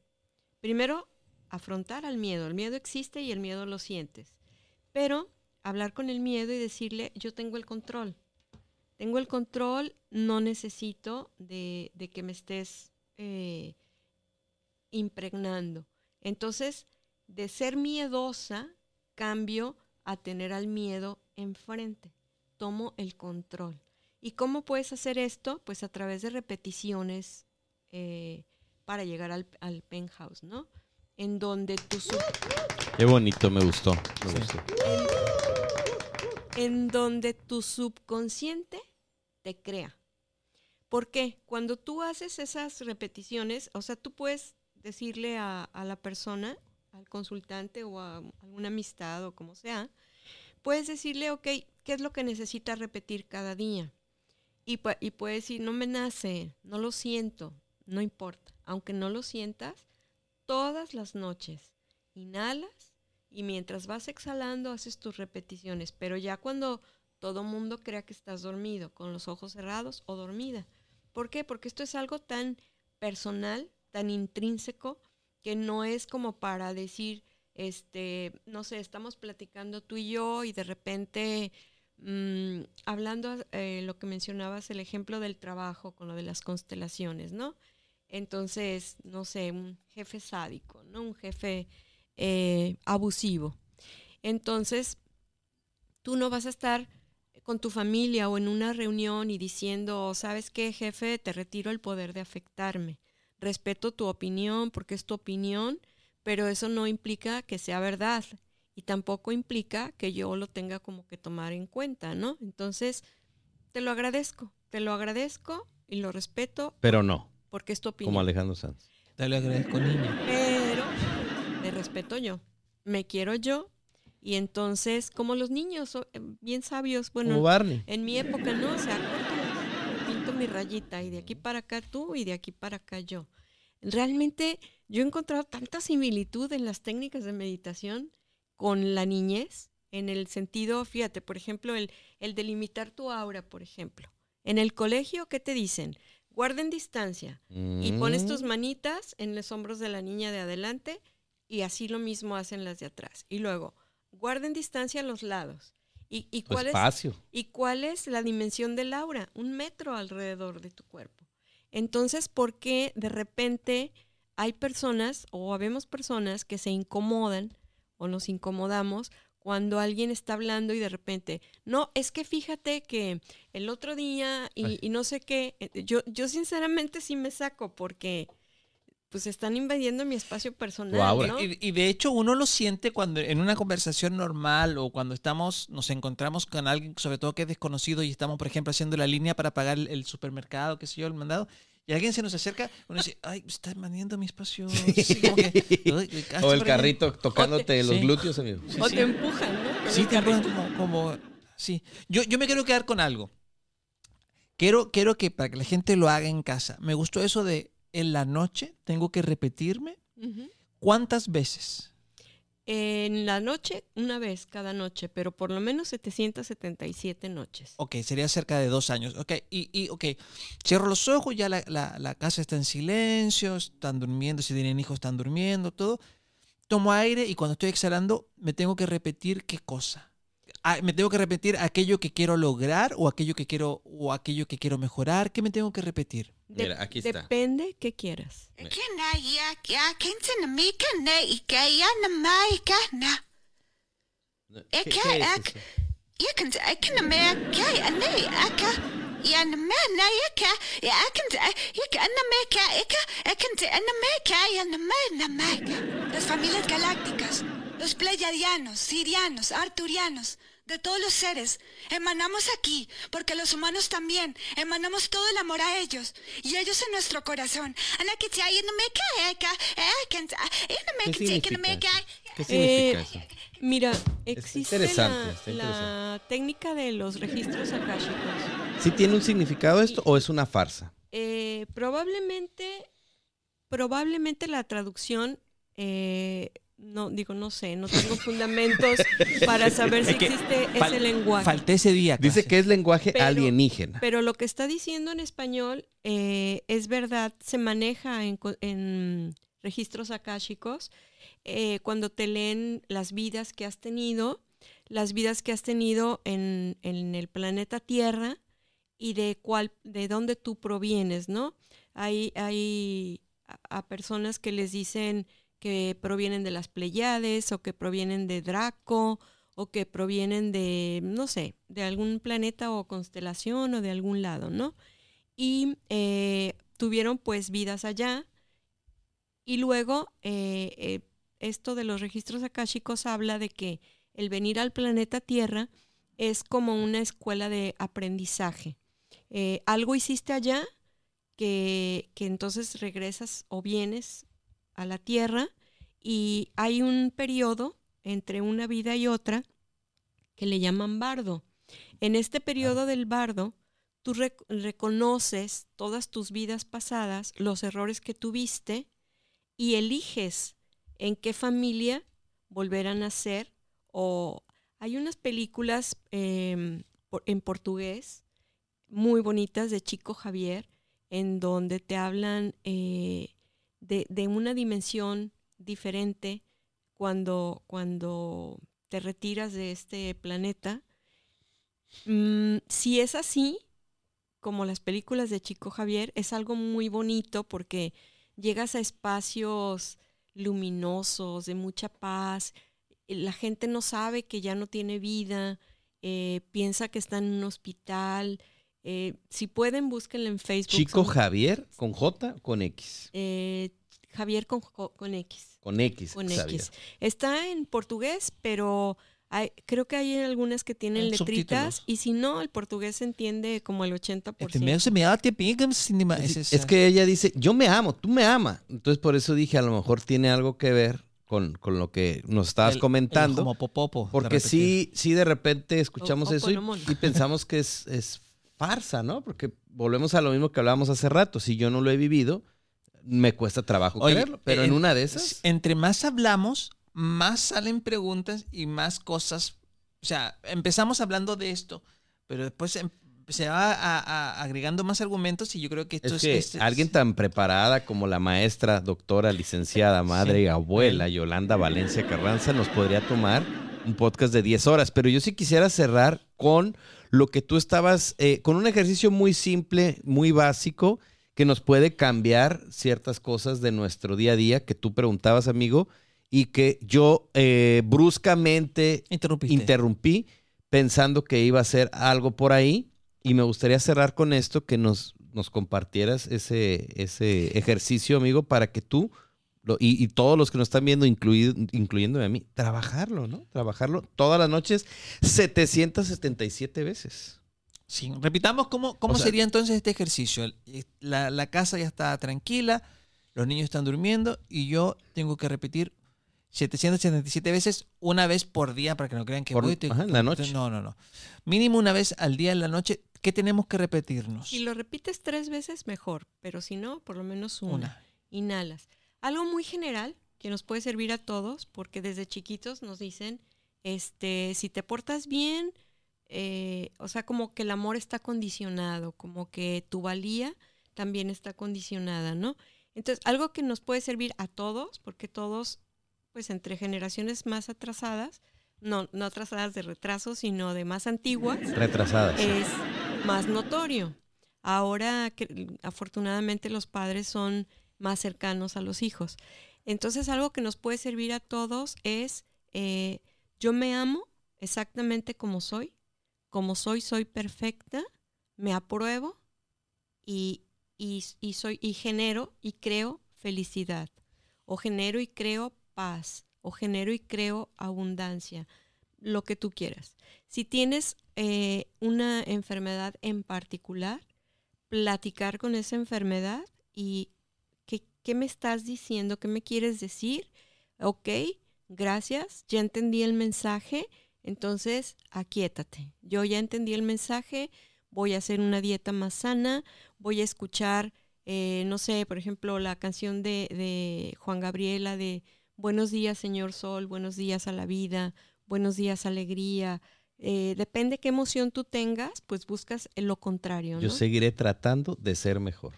Primero, afrontar al miedo. El miedo existe y el miedo lo sientes. Pero hablar con el miedo y decirle, yo tengo el control. Tengo el control, no necesito de, de que me estés eh, impregnando. Entonces, de ser miedosa, cambio a tener al miedo enfrente. Tomo el control. ¿Y cómo puedes hacer esto? Pues a través de repeticiones eh, para llegar al, al penthouse, ¿no? En donde tu sub- Qué bonito, me gustó. Me Sí. gustó. en donde tu subconsciente te crea. ¿Por qué? Cuando tú haces esas repeticiones, o sea, tú puedes decirle a, a la persona, al consultante o a alguna amistad o como sea, puedes decirle, ok, ¿qué es lo que necesita repetir cada día? Y, y puedes decir, no me nace, no lo siento, no importa. Aunque no lo sientas, todas las noches inhalas y mientras vas exhalando haces tus repeticiones, pero ya cuando todo mundo crea que estás dormido, con los ojos cerrados o dormida. ¿Por qué? Porque esto es algo tan personal, tan intrínseco, que no es como para decir, este, no sé, estamos platicando tú y yo y de repente, mm, hablando eh, lo que mencionabas, el ejemplo del trabajo con lo de las constelaciones, ¿no? Entonces, no sé, un jefe sádico, ¿no? Un jefe eh, abusivo. Entonces, tú no vas a estar con tu familia o en una reunión y diciendo, ¿sabes qué, jefe? Te retiro el poder de afectarme. Respeto tu opinión porque es tu opinión, pero eso no implica que sea verdad y tampoco implica que yo lo tenga como que tomar en cuenta, ¿no? Entonces, te lo agradezco, te lo agradezco y lo respeto Pero no, porque es tu opinión. como Alejandro Sanz. Te lo agradezco, niña. Pero me respeto yo, me quiero yo. Y entonces, como los niños, eh, bien sabios, como bueno, Barney. en mi época no, o sea, pinto mi rayita y de aquí para acá tú y de aquí para acá yo. Realmente yo he encontrado tanta similitud en las técnicas de meditación con la niñez, en el sentido, fíjate, por ejemplo, el, el delimitar tu aura, por ejemplo. En el colegio, ¿qué te dicen? Guarden distancia. Y pones tus Mm. manitas en los hombros de la niña de adelante y así lo mismo hacen las de atrás. Y luego, guarden distancia a los lados. ¿Y, y cuál, es. ¿Y cuál es la dimensión del aura? Un metro alrededor de tu cuerpo. Entonces, ¿por qué de repente hay personas o habemos personas que se incomodan o nos incomodamos cuando alguien está hablando y de repente, no, es que fíjate que el otro día y, no sé qué, eh, yo, yo sinceramente sí me saco porque pues están invadiendo mi espacio personal. Y, y de hecho uno lo siente cuando en una conversación normal o cuando estamos, nos encontramos con alguien, sobre todo que es desconocido y estamos, por ejemplo, haciendo la línea para pagar el, el supermercado, qué sé yo, el mandado, y alguien se nos acerca, uno dice, ay, está invadiendo mi espacio. Sí, como que, "Ay, cacha O el por ahí". carrito tocándote los Sí. glúteos, amigo. Sí, o sí. te empujan, ¿no? Sí, te empujan como, como- sí. Yo, yo me quiero quedar con algo. Quiero, quiero que para que la gente lo haga en casa. Me gustó eso de en la noche tengo que repetirme. ¿Cuántas veces? En la noche, una vez cada noche, pero por lo menos 777 noches. Ok, sería cerca de dos años. Ok, y, y ok, cierro los ojos, ya la, la- la casa está en silencio, están durmiendo, si tienen hijos están durmiendo, todo. Tomo aire y cuando estoy exhalando me tengo que repetir qué cosa. Ah, me tengo que repetir aquello que quiero lograr o aquello que quiero o aquello que quiero mejorar. ¿Qué me tengo que repetir? De- Mira, aquí está. Depende qué quieras. ¿Qué, qué es eso? Las familias galácticas, los pleiadianos, sirianos, arturianos, de todos los seres, emanamos aquí, porque los humanos también, emanamos todo el amor a ellos, y ellos en nuestro corazón. ¿Qué significa eso? ¿Qué Eh, significa eso? Mira, existe interesante, la, está la técnica de los registros akáshicos. ¿Sí tiene un significado esto o es una farsa? Eh, probablemente, probablemente la traducción, eh, no digo, no sé, no tengo fundamentos para saber si existe fal- ese lenguaje. Falté ese día. Dice que es lenguaje Pero- alienígena. Pero lo que está diciendo en español eh, es verdad, se maneja en, co- en registros akáshicos eh, cuando te leen las vidas que has tenido, las vidas que has tenido en, en el planeta Tierra y de cuál, de dónde tú provienes, ¿no? Hay, hay a, a personas que les dicen que provienen de las Pleiades o que provienen de Draco o que provienen de, no sé, de algún planeta o constelación o de algún lado, ¿no? Y eh, tuvieron pues vidas allá. Y luego eh, eh, esto de los registros akáshicos habla de que el venir al planeta Tierra es como una escuela de aprendizaje. Eh, algo hiciste allá que, que entonces regresas o vienes a la Tierra y hay un periodo entre una vida y otra que le llaman bardo. En este periodo del bardo, tú rec- reconoces todas tus vidas pasadas, los errores que tuviste y eliges en qué familia volver a nacer. O hay unas películas em, en portugués muy bonitas de Chico Javier, en donde te hablan eh, de, de una dimensión diferente cuando, cuando te retiras de este planeta. Mm, si es así, como las películas de Chico Javier, es algo muy bonito porque llegas a espacios luminosos, de mucha paz. La gente no sabe que ya no tiene vida, eh, piensa que está en un hospital. Eh, si pueden, búsquenlo en Facebook. Chico son- Javier con J con X. eh, Javier con, con X. Con X. Con Xavier. X. Está en portugués, pero hay- creo que hay algunas que tienen letritas subtítulos. y si no, el portugués se entiende como el 80%. Este Es, es que ella dice, yo me amo, tú me amas. Entonces por eso dije, a lo mejor tiene algo que ver con, con lo que nos estabas el- comentando. el porque sí, sí de repente escuchamos O- eso y, pensamos que es, es farsa, ¿no? Porque volvemos a lo mismo que hablábamos hace rato. Si yo no lo he vivido, me cuesta trabajo Oye, creerlo. Pero en en- una de esas... Entre más hablamos, más salen preguntas y más cosas. O sea, empezamos hablando de esto, pero después em- se va a- a- agregando más argumentos y yo creo que esto Es es... que alguien tan preparada como la maestra, doctora, licenciada, madre Sí. y abuela Yolanda Valencia Carranza nos podría tomar un podcast de 10 horas, pero yo sí quisiera cerrar con lo que tú estabas, eh, con un ejercicio muy simple, muy básico, que nos puede cambiar ciertas cosas de nuestro día a día, que tú preguntabas, amigo, y que yo eh, bruscamente interrumpí pensando que iba a ser algo por ahí y me gustaría cerrar con esto, que nos, nos compartieras ese, ese ejercicio, amigo, para que tú y, y todos los que nos están viendo, incluido, incluyéndome a mí, trabajarlo, ¿no? Trabajarlo todas las noches 777 veces. Sí, repitamos cómo, cómo O sea- sería entonces este ejercicio. El- La, la casa ya está tranquila, los niños están durmiendo y yo tengo que repetir 777 veces, una vez por día, para que no crean que Por- voy, te- ajá, en la noche. No, no, no. Mínimo una vez al día en la noche. ¿Qué tenemos que repetirnos? Si lo repites tres veces, mejor, pero si no, por lo menos una. Una. Inhalas. Algo muy general que nos puede servir a todos, porque desde chiquitos nos dicen, este, si te portas bien, eh, o sea, como que el amor está condicionado, como que tu valía también está condicionada, ¿no? Entonces, algo que nos puede servir a todos, porque todos, pues entre generaciones más atrasadas, no, no atrasadas de retraso, sino de más antiguas, Retrasadas. es más notorio. Ahora, que- afortunadamente, los padres son más cercanos a los hijos. Entonces, algo que nos puede servir a todos es, eh, yo me amo exactamente como soy, como soy, soy perfecta, me apruebo y, y, soy, y genero y creo felicidad, o genero y creo paz, o genero y creo abundancia, lo que tú quieras. Si tienes eh, una enfermedad en particular, platicar con esa enfermedad y ¿qué, me estás diciendo, qué me quieres decir. Ok, gracias, ya entendí el mensaje, entonces aquíétate. Yo ya entendí el mensaje, voy a hacer una dieta más sana, voy a escuchar, eh, no sé, por ejemplo, la canción de, de Juan Gabriela de Buenos días, Señor Sol, buenos días a la vida, buenos días, alegría. Eh, depende qué emoción tú tengas, pues buscas lo contrario, Yo seguiré tratando de ser mejor.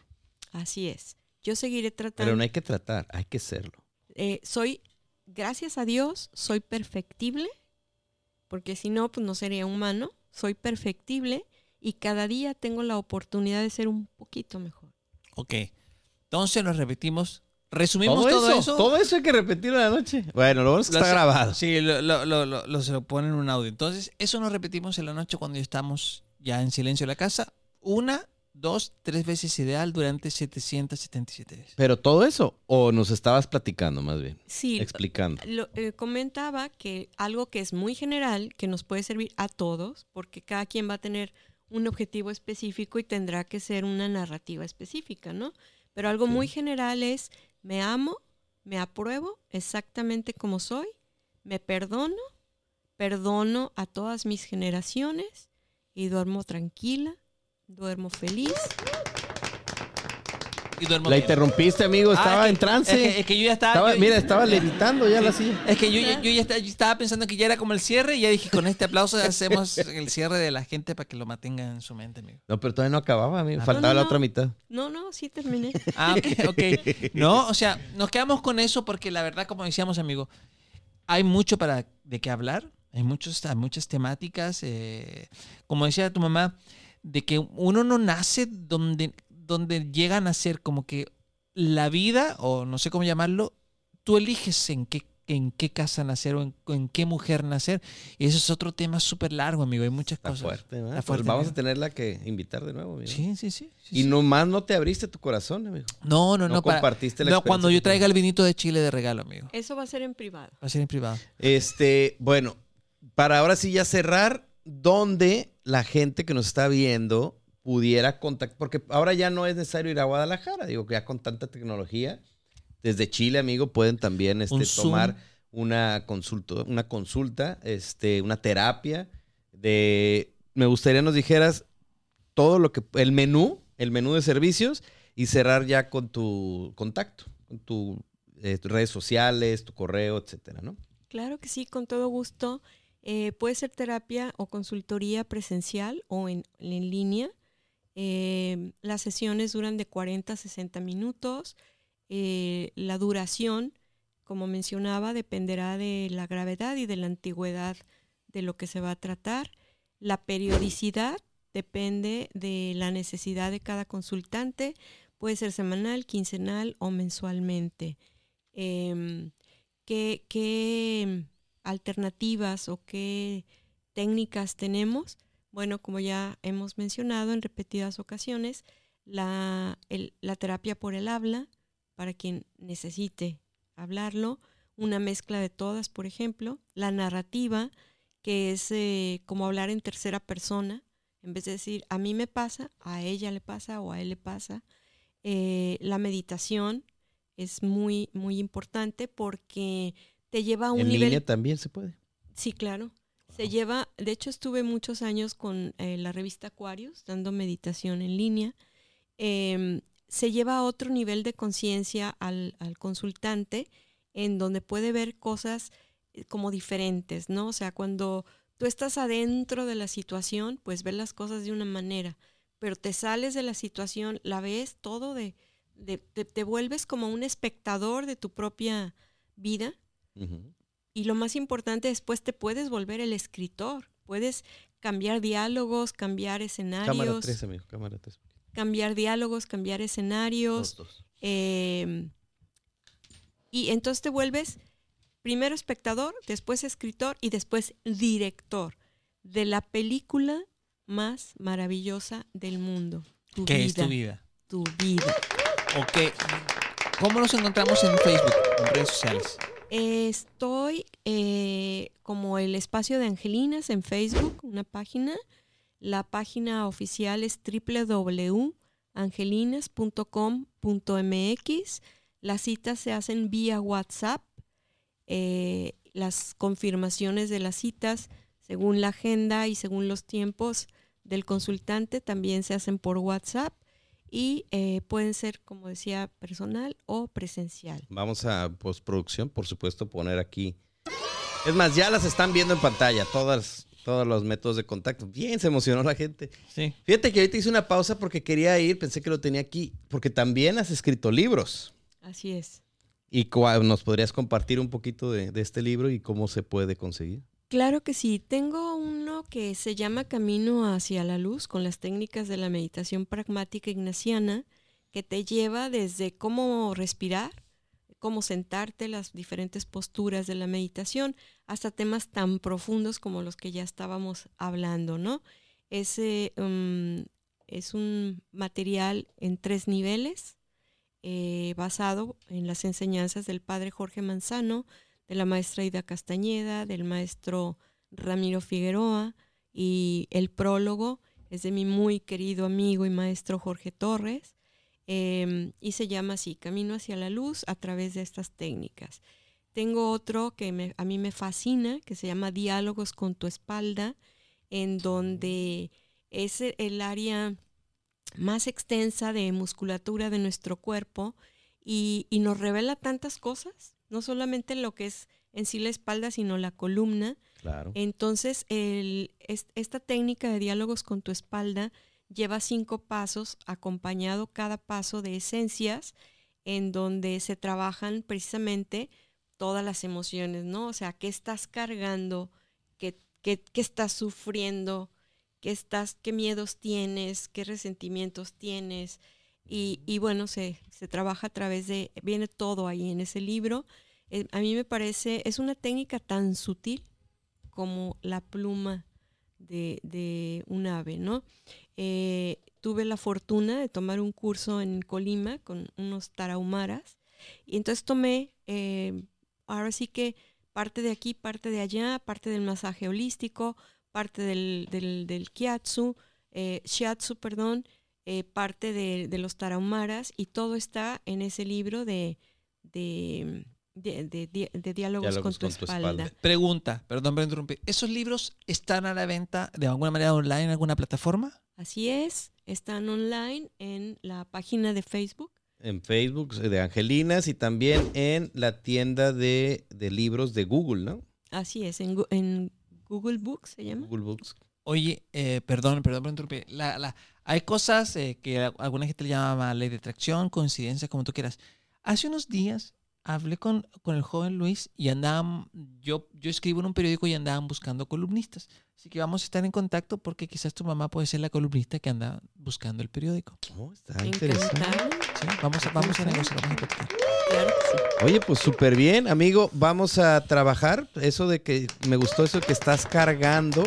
Así es. Yo seguiré tratando. Pero no hay que tratar, hay que serlo. Eh, soy, gracias a Dios, soy perfectible, porque si no, pues no sería humano. Soy perfectible y cada día tengo la oportunidad de ser un poquito mejor. Ok. Entonces nos repetimos. Resumimos Todo, todo, eso, eso. todo eso hay que repetirlo en la noche. Bueno, lo bueno es que Lo está hace- grabado. Sí, lo, lo, lo, lo- lo- se lo ponen en un audio. Entonces, eso nos repetimos en la noche cuando ya estamos ya en silencio en la casa. Una, dos, tres veces ideal durante 777 veces. Pero todo eso, o nos estabas platicando más bien, Sí, explicando. lo, eh, comentaba que algo que es muy general, que nos puede servir a todos, porque cada quien va a tener un objetivo específico y tendrá que ser una narrativa específica, ¿no? Pero algo muy general es, me amo, me apruebo exactamente como soy, me perdono, perdono a todas mis generaciones y duermo tranquila, duermo feliz. Y duermo La bien. interrumpiste, amigo, Ah, estaba es que- en trance. Es que, es que yo ya estaba. Estaba- yo- mira, estaba levitando ya la silla. Es que yo, ya- yo ya estaba, yo estaba pensando que ya era como el cierre y ya dije, con este aplauso hacemos el cierre de la gente para que lo mantenga en su mente, amigo. No, pero todavía no acababa, amigo. Ah, Faltaba no, la otra mitad. No, no, sí terminé. Ah, ok, ok. No, o sea, nos quedamos con eso porque la verdad, como decíamos, amigo, hay mucho para de qué hablar, hay, muchos, hay muchas temáticas. eh, como decía tu mamá, de que uno no nace donde, donde llega a nacer como que la vida, o no sé cómo llamarlo, tú eliges en qué en qué casa nacer o en, en qué mujer nacer. Y eso es otro tema súper largo, amigo. Hay muchas Está cosas. fuerte, Pues fuerte, vamos amigo. a tenerla que invitar de nuevo, amigo. Sí, sí, sí. sí, Y sí. nomás no te abriste tu corazón, amigo. no, no, no no. para- compartiste la no, cuando yo traiga el vinito de Chile de regalo, amigo. Eso va a ser en privado. Va a ser en privado. Este, bueno, para ahora sí ya cerrar, donde la gente que nos está viendo pudiera contactar, porque ahora ya no es necesario ir a Guadalajara, digo que ya con tanta tecnología, desde Chile, amigo, pueden también este, Un tomar una consulta, una consulta, este, una terapia de, me gustaría nos dijeras todo lo que, el menú, el menú de servicios y cerrar ya con tu contacto, con tu, eh, tus redes sociales, tu correo, etcétera, ¿no? Claro que sí, con todo gusto. Eh, puede ser terapia o consultoría presencial o en, en línea. Eh, las sesiones duran de 40 a 60 minutos. Eh, la duración, como mencionaba, dependerá de la gravedad y de la antigüedad de lo que se va a tratar. La periodicidad depende de la necesidad de cada consultante. Puede ser semanal, quincenal o mensualmente. Em, ¿qué, ¿Qué alternativas o qué técnicas tenemos? Bueno, como ya hemos mencionado en repetidas ocasiones, la, la terapia por el habla, para quien necesite hablarlo, una mezcla de todas, por ejemplo, la narrativa, que es eh, como hablar en tercera persona, en vez de decir a mí me pasa, a ella le pasa o a él le pasa. Eh, la meditación es muy, muy importante porque te lleva a un en nivel... línea también se puede. Sí, claro. Se lleva, de hecho estuve muchos años con eh, la revista Aquarius, dando meditación en línea. Em, se lleva a otro nivel de conciencia al, al consultante, en donde puede ver cosas eh, como diferentes, ¿no? O sea, cuando tú estás adentro de la situación, pues ves las cosas de una manera, pero te sales de la situación, la ves todo de, de- te vuelves como un espectador de tu propia vida Y lo más importante, después te puedes volver el escritor. Puedes cambiar diálogos, cambiar Cámara escenarios, 3, amigo, cámara 3. cambiar diálogos, cambiar escenarios. Dos. eh, y entonces te vuelves primero espectador, después escritor y después director de la película más maravillosa del mundo. Tu ¿Qué vida. es tu vida? Tu vida. Ok. ¿Cómo nos encontramos en Facebook, en redes sociales? Estoy eh, como el espacio de Angelinas en Facebook, una página. La página oficial es www.angelinas.com.mx. Las citas se hacen vía WhatsApp. Eh, las confirmaciones de las citas, según la agenda y según los tiempos del consultante, también se hacen por WhatsApp y eh, pueden ser, como decía, personal o presencial. Vamos a postproducción, por supuesto, poner aquí. Es más, ya las están viendo en pantalla, todas, todos los métodos de contacto. Bien, se emocionó la gente. Sí. Fíjate que ahorita hice una pausa porque quería ir, pensé que lo tenía aquí, porque también has escrito libros. Así es. ¿Y cuál- nos podrías compartir un poquito de, de este libro y cómo se puede conseguir? Claro que sí. Tengo que se llama Camino hacia la luz con las técnicas de la meditación pragmática ignaciana, que te lleva desde cómo respirar, cómo sentarte, las diferentes posturas de la meditación, hasta temas tan profundos como los que ya estábamos hablando, ¿no? Ese mm, es un material en tres niveles, eh, basado en las enseñanzas del padre Jorge Manzano, de la maestra Ida Castañeda, del maestro Ramiro Figueroa y el prólogo es de mi muy querido amigo y maestro Jorge Torres eh, y se llama así, Camino hacia la luz a través de estas técnicas. Tengo otro que a mí me fascina, que se llama Diálogos con tu espalda, en donde es el área más extensa de musculatura de nuestro cuerpo y nos revela tantas cosas, no solamente lo que es en sí la espalda, sino la columna. Claro. Entonces, el- es- esta técnica de diálogos con tu espalda lleva cinco pasos, acompañado cada paso de esencias, en donde se trabajan precisamente todas las emociones, ¿no? O sea, qué estás cargando, qué, qué- qué estás sufriendo, qué, estás, qué miedos tienes, qué resentimientos tienes. Y, y bueno, se, se trabaja a través de, viene todo ahí en ese libro. Eh, a mí me parece, es una técnica tan sutil como la pluma de, un ave, ¿no? Eh, tuve la fortuna de tomar un curso en Colima con unos tarahumaras y entonces tomé, eh, ahora sí que parte de aquí, parte de allá, parte del masaje holístico, parte del, kiatsu, eh, shiatsu, perdón, parte de, los tarahumaras y todo está en ese libro de, de, de- de- de diálogos, Diálogos con, tu, con tu espalda. espalda. Pregunta, perdón por interrumpir. ¿Esos libros están a la venta de alguna manera online en alguna plataforma? Así es, están online en la página de Facebook. En Facebook eh, de Angelinas y también en la tienda de, de libros de Google, ¿no? Así es, en, en Google Books se llama. Google Books. Oye, eh, perdón, perdón por interrumpir. La- la- hay cosas eh, que a- alguna gente le llama ley de atracción, coincidencia, como tú quieras. Hace unos días hablé con, con el joven Luis y andaban, yo, yo escribo en un periódico y andaban buscando columnistas. Así que vamos a estar en contacto porque quizás tu mamá puede ser la columnista que anda buscando el periódico. Oh, está interesante. ¿sí? Vamos, a, vamos a negociar, vamos a platicar. Claro que sí. Oye, pues súper bien, amigo. Vamos a trabajar. Eso de que me gustó eso que estás cargando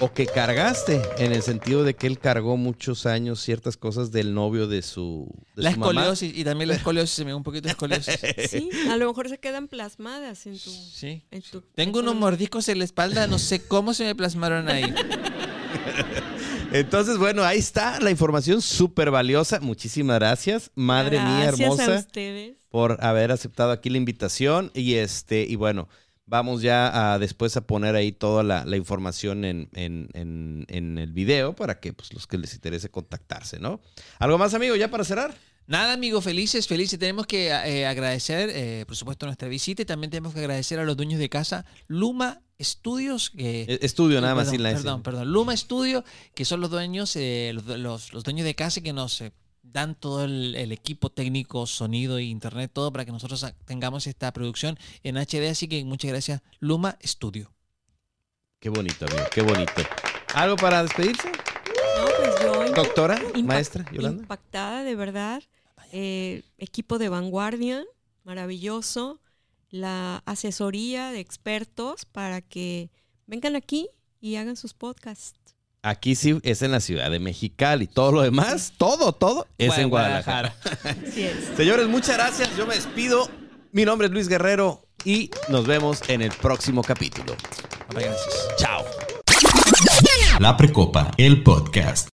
o que cargaste, en el sentido de que él cargó muchos años ciertas cosas del novio de su, de La su mamá. escoliosis y también la escoliosis, se me da un poquito de escoliosis. Sí, a lo mejor se quedan plasmadas en tu... Sí. en tu- Tengo en tu- unos mordiscos en la espalda, no sé cómo se me plasmaron ahí. Entonces, bueno, ahí está la información súper valiosa. Muchísimas gracias, madre mía Gracias a hermosa, ustedes. por haber aceptado aquí la invitación. Y este, y bueno, vamos ya a después a poner ahí toda la, la información en, en- en- en el video para que pues, los que les interese contactarse, ¿no? ¿Algo más, amigo, ya para cerrar? Nada, amigo, felices, felices. Tenemos que eh, agradecer, eh, por supuesto, nuestra visita y también tenemos que agradecer a los dueños de casa, Luma Studios. Que, Eh, Estudio nada más sin la S. Perdón, perdón. Luma Studio, que son los dueños, eh, los, los- los dueños de casa que nos dan todo el, el equipo técnico, sonido e internet, todo para que nosotros tengamos esta producción en HD. Así que muchas gracias, Luma Studio. Qué bonito, amigo, qué bonito. ¿Algo para despedirse? No, pues yo Doctora, impact- maestra, Yolanda. Impactada, de verdad. Eh, equipo de vanguardia, maravilloso. La asesoría de expertos para que vengan aquí y hagan sus podcasts. Aquí sí es en la ciudad de Mexicali. Todo lo demás, todo, todo es en Guadalajara. Así es. Señores, muchas gracias. Yo me despido. Mi nombre es Luis Guerrero y nos vemos en el próximo capítulo. Gracias. Chao. La Precopa, el podcast.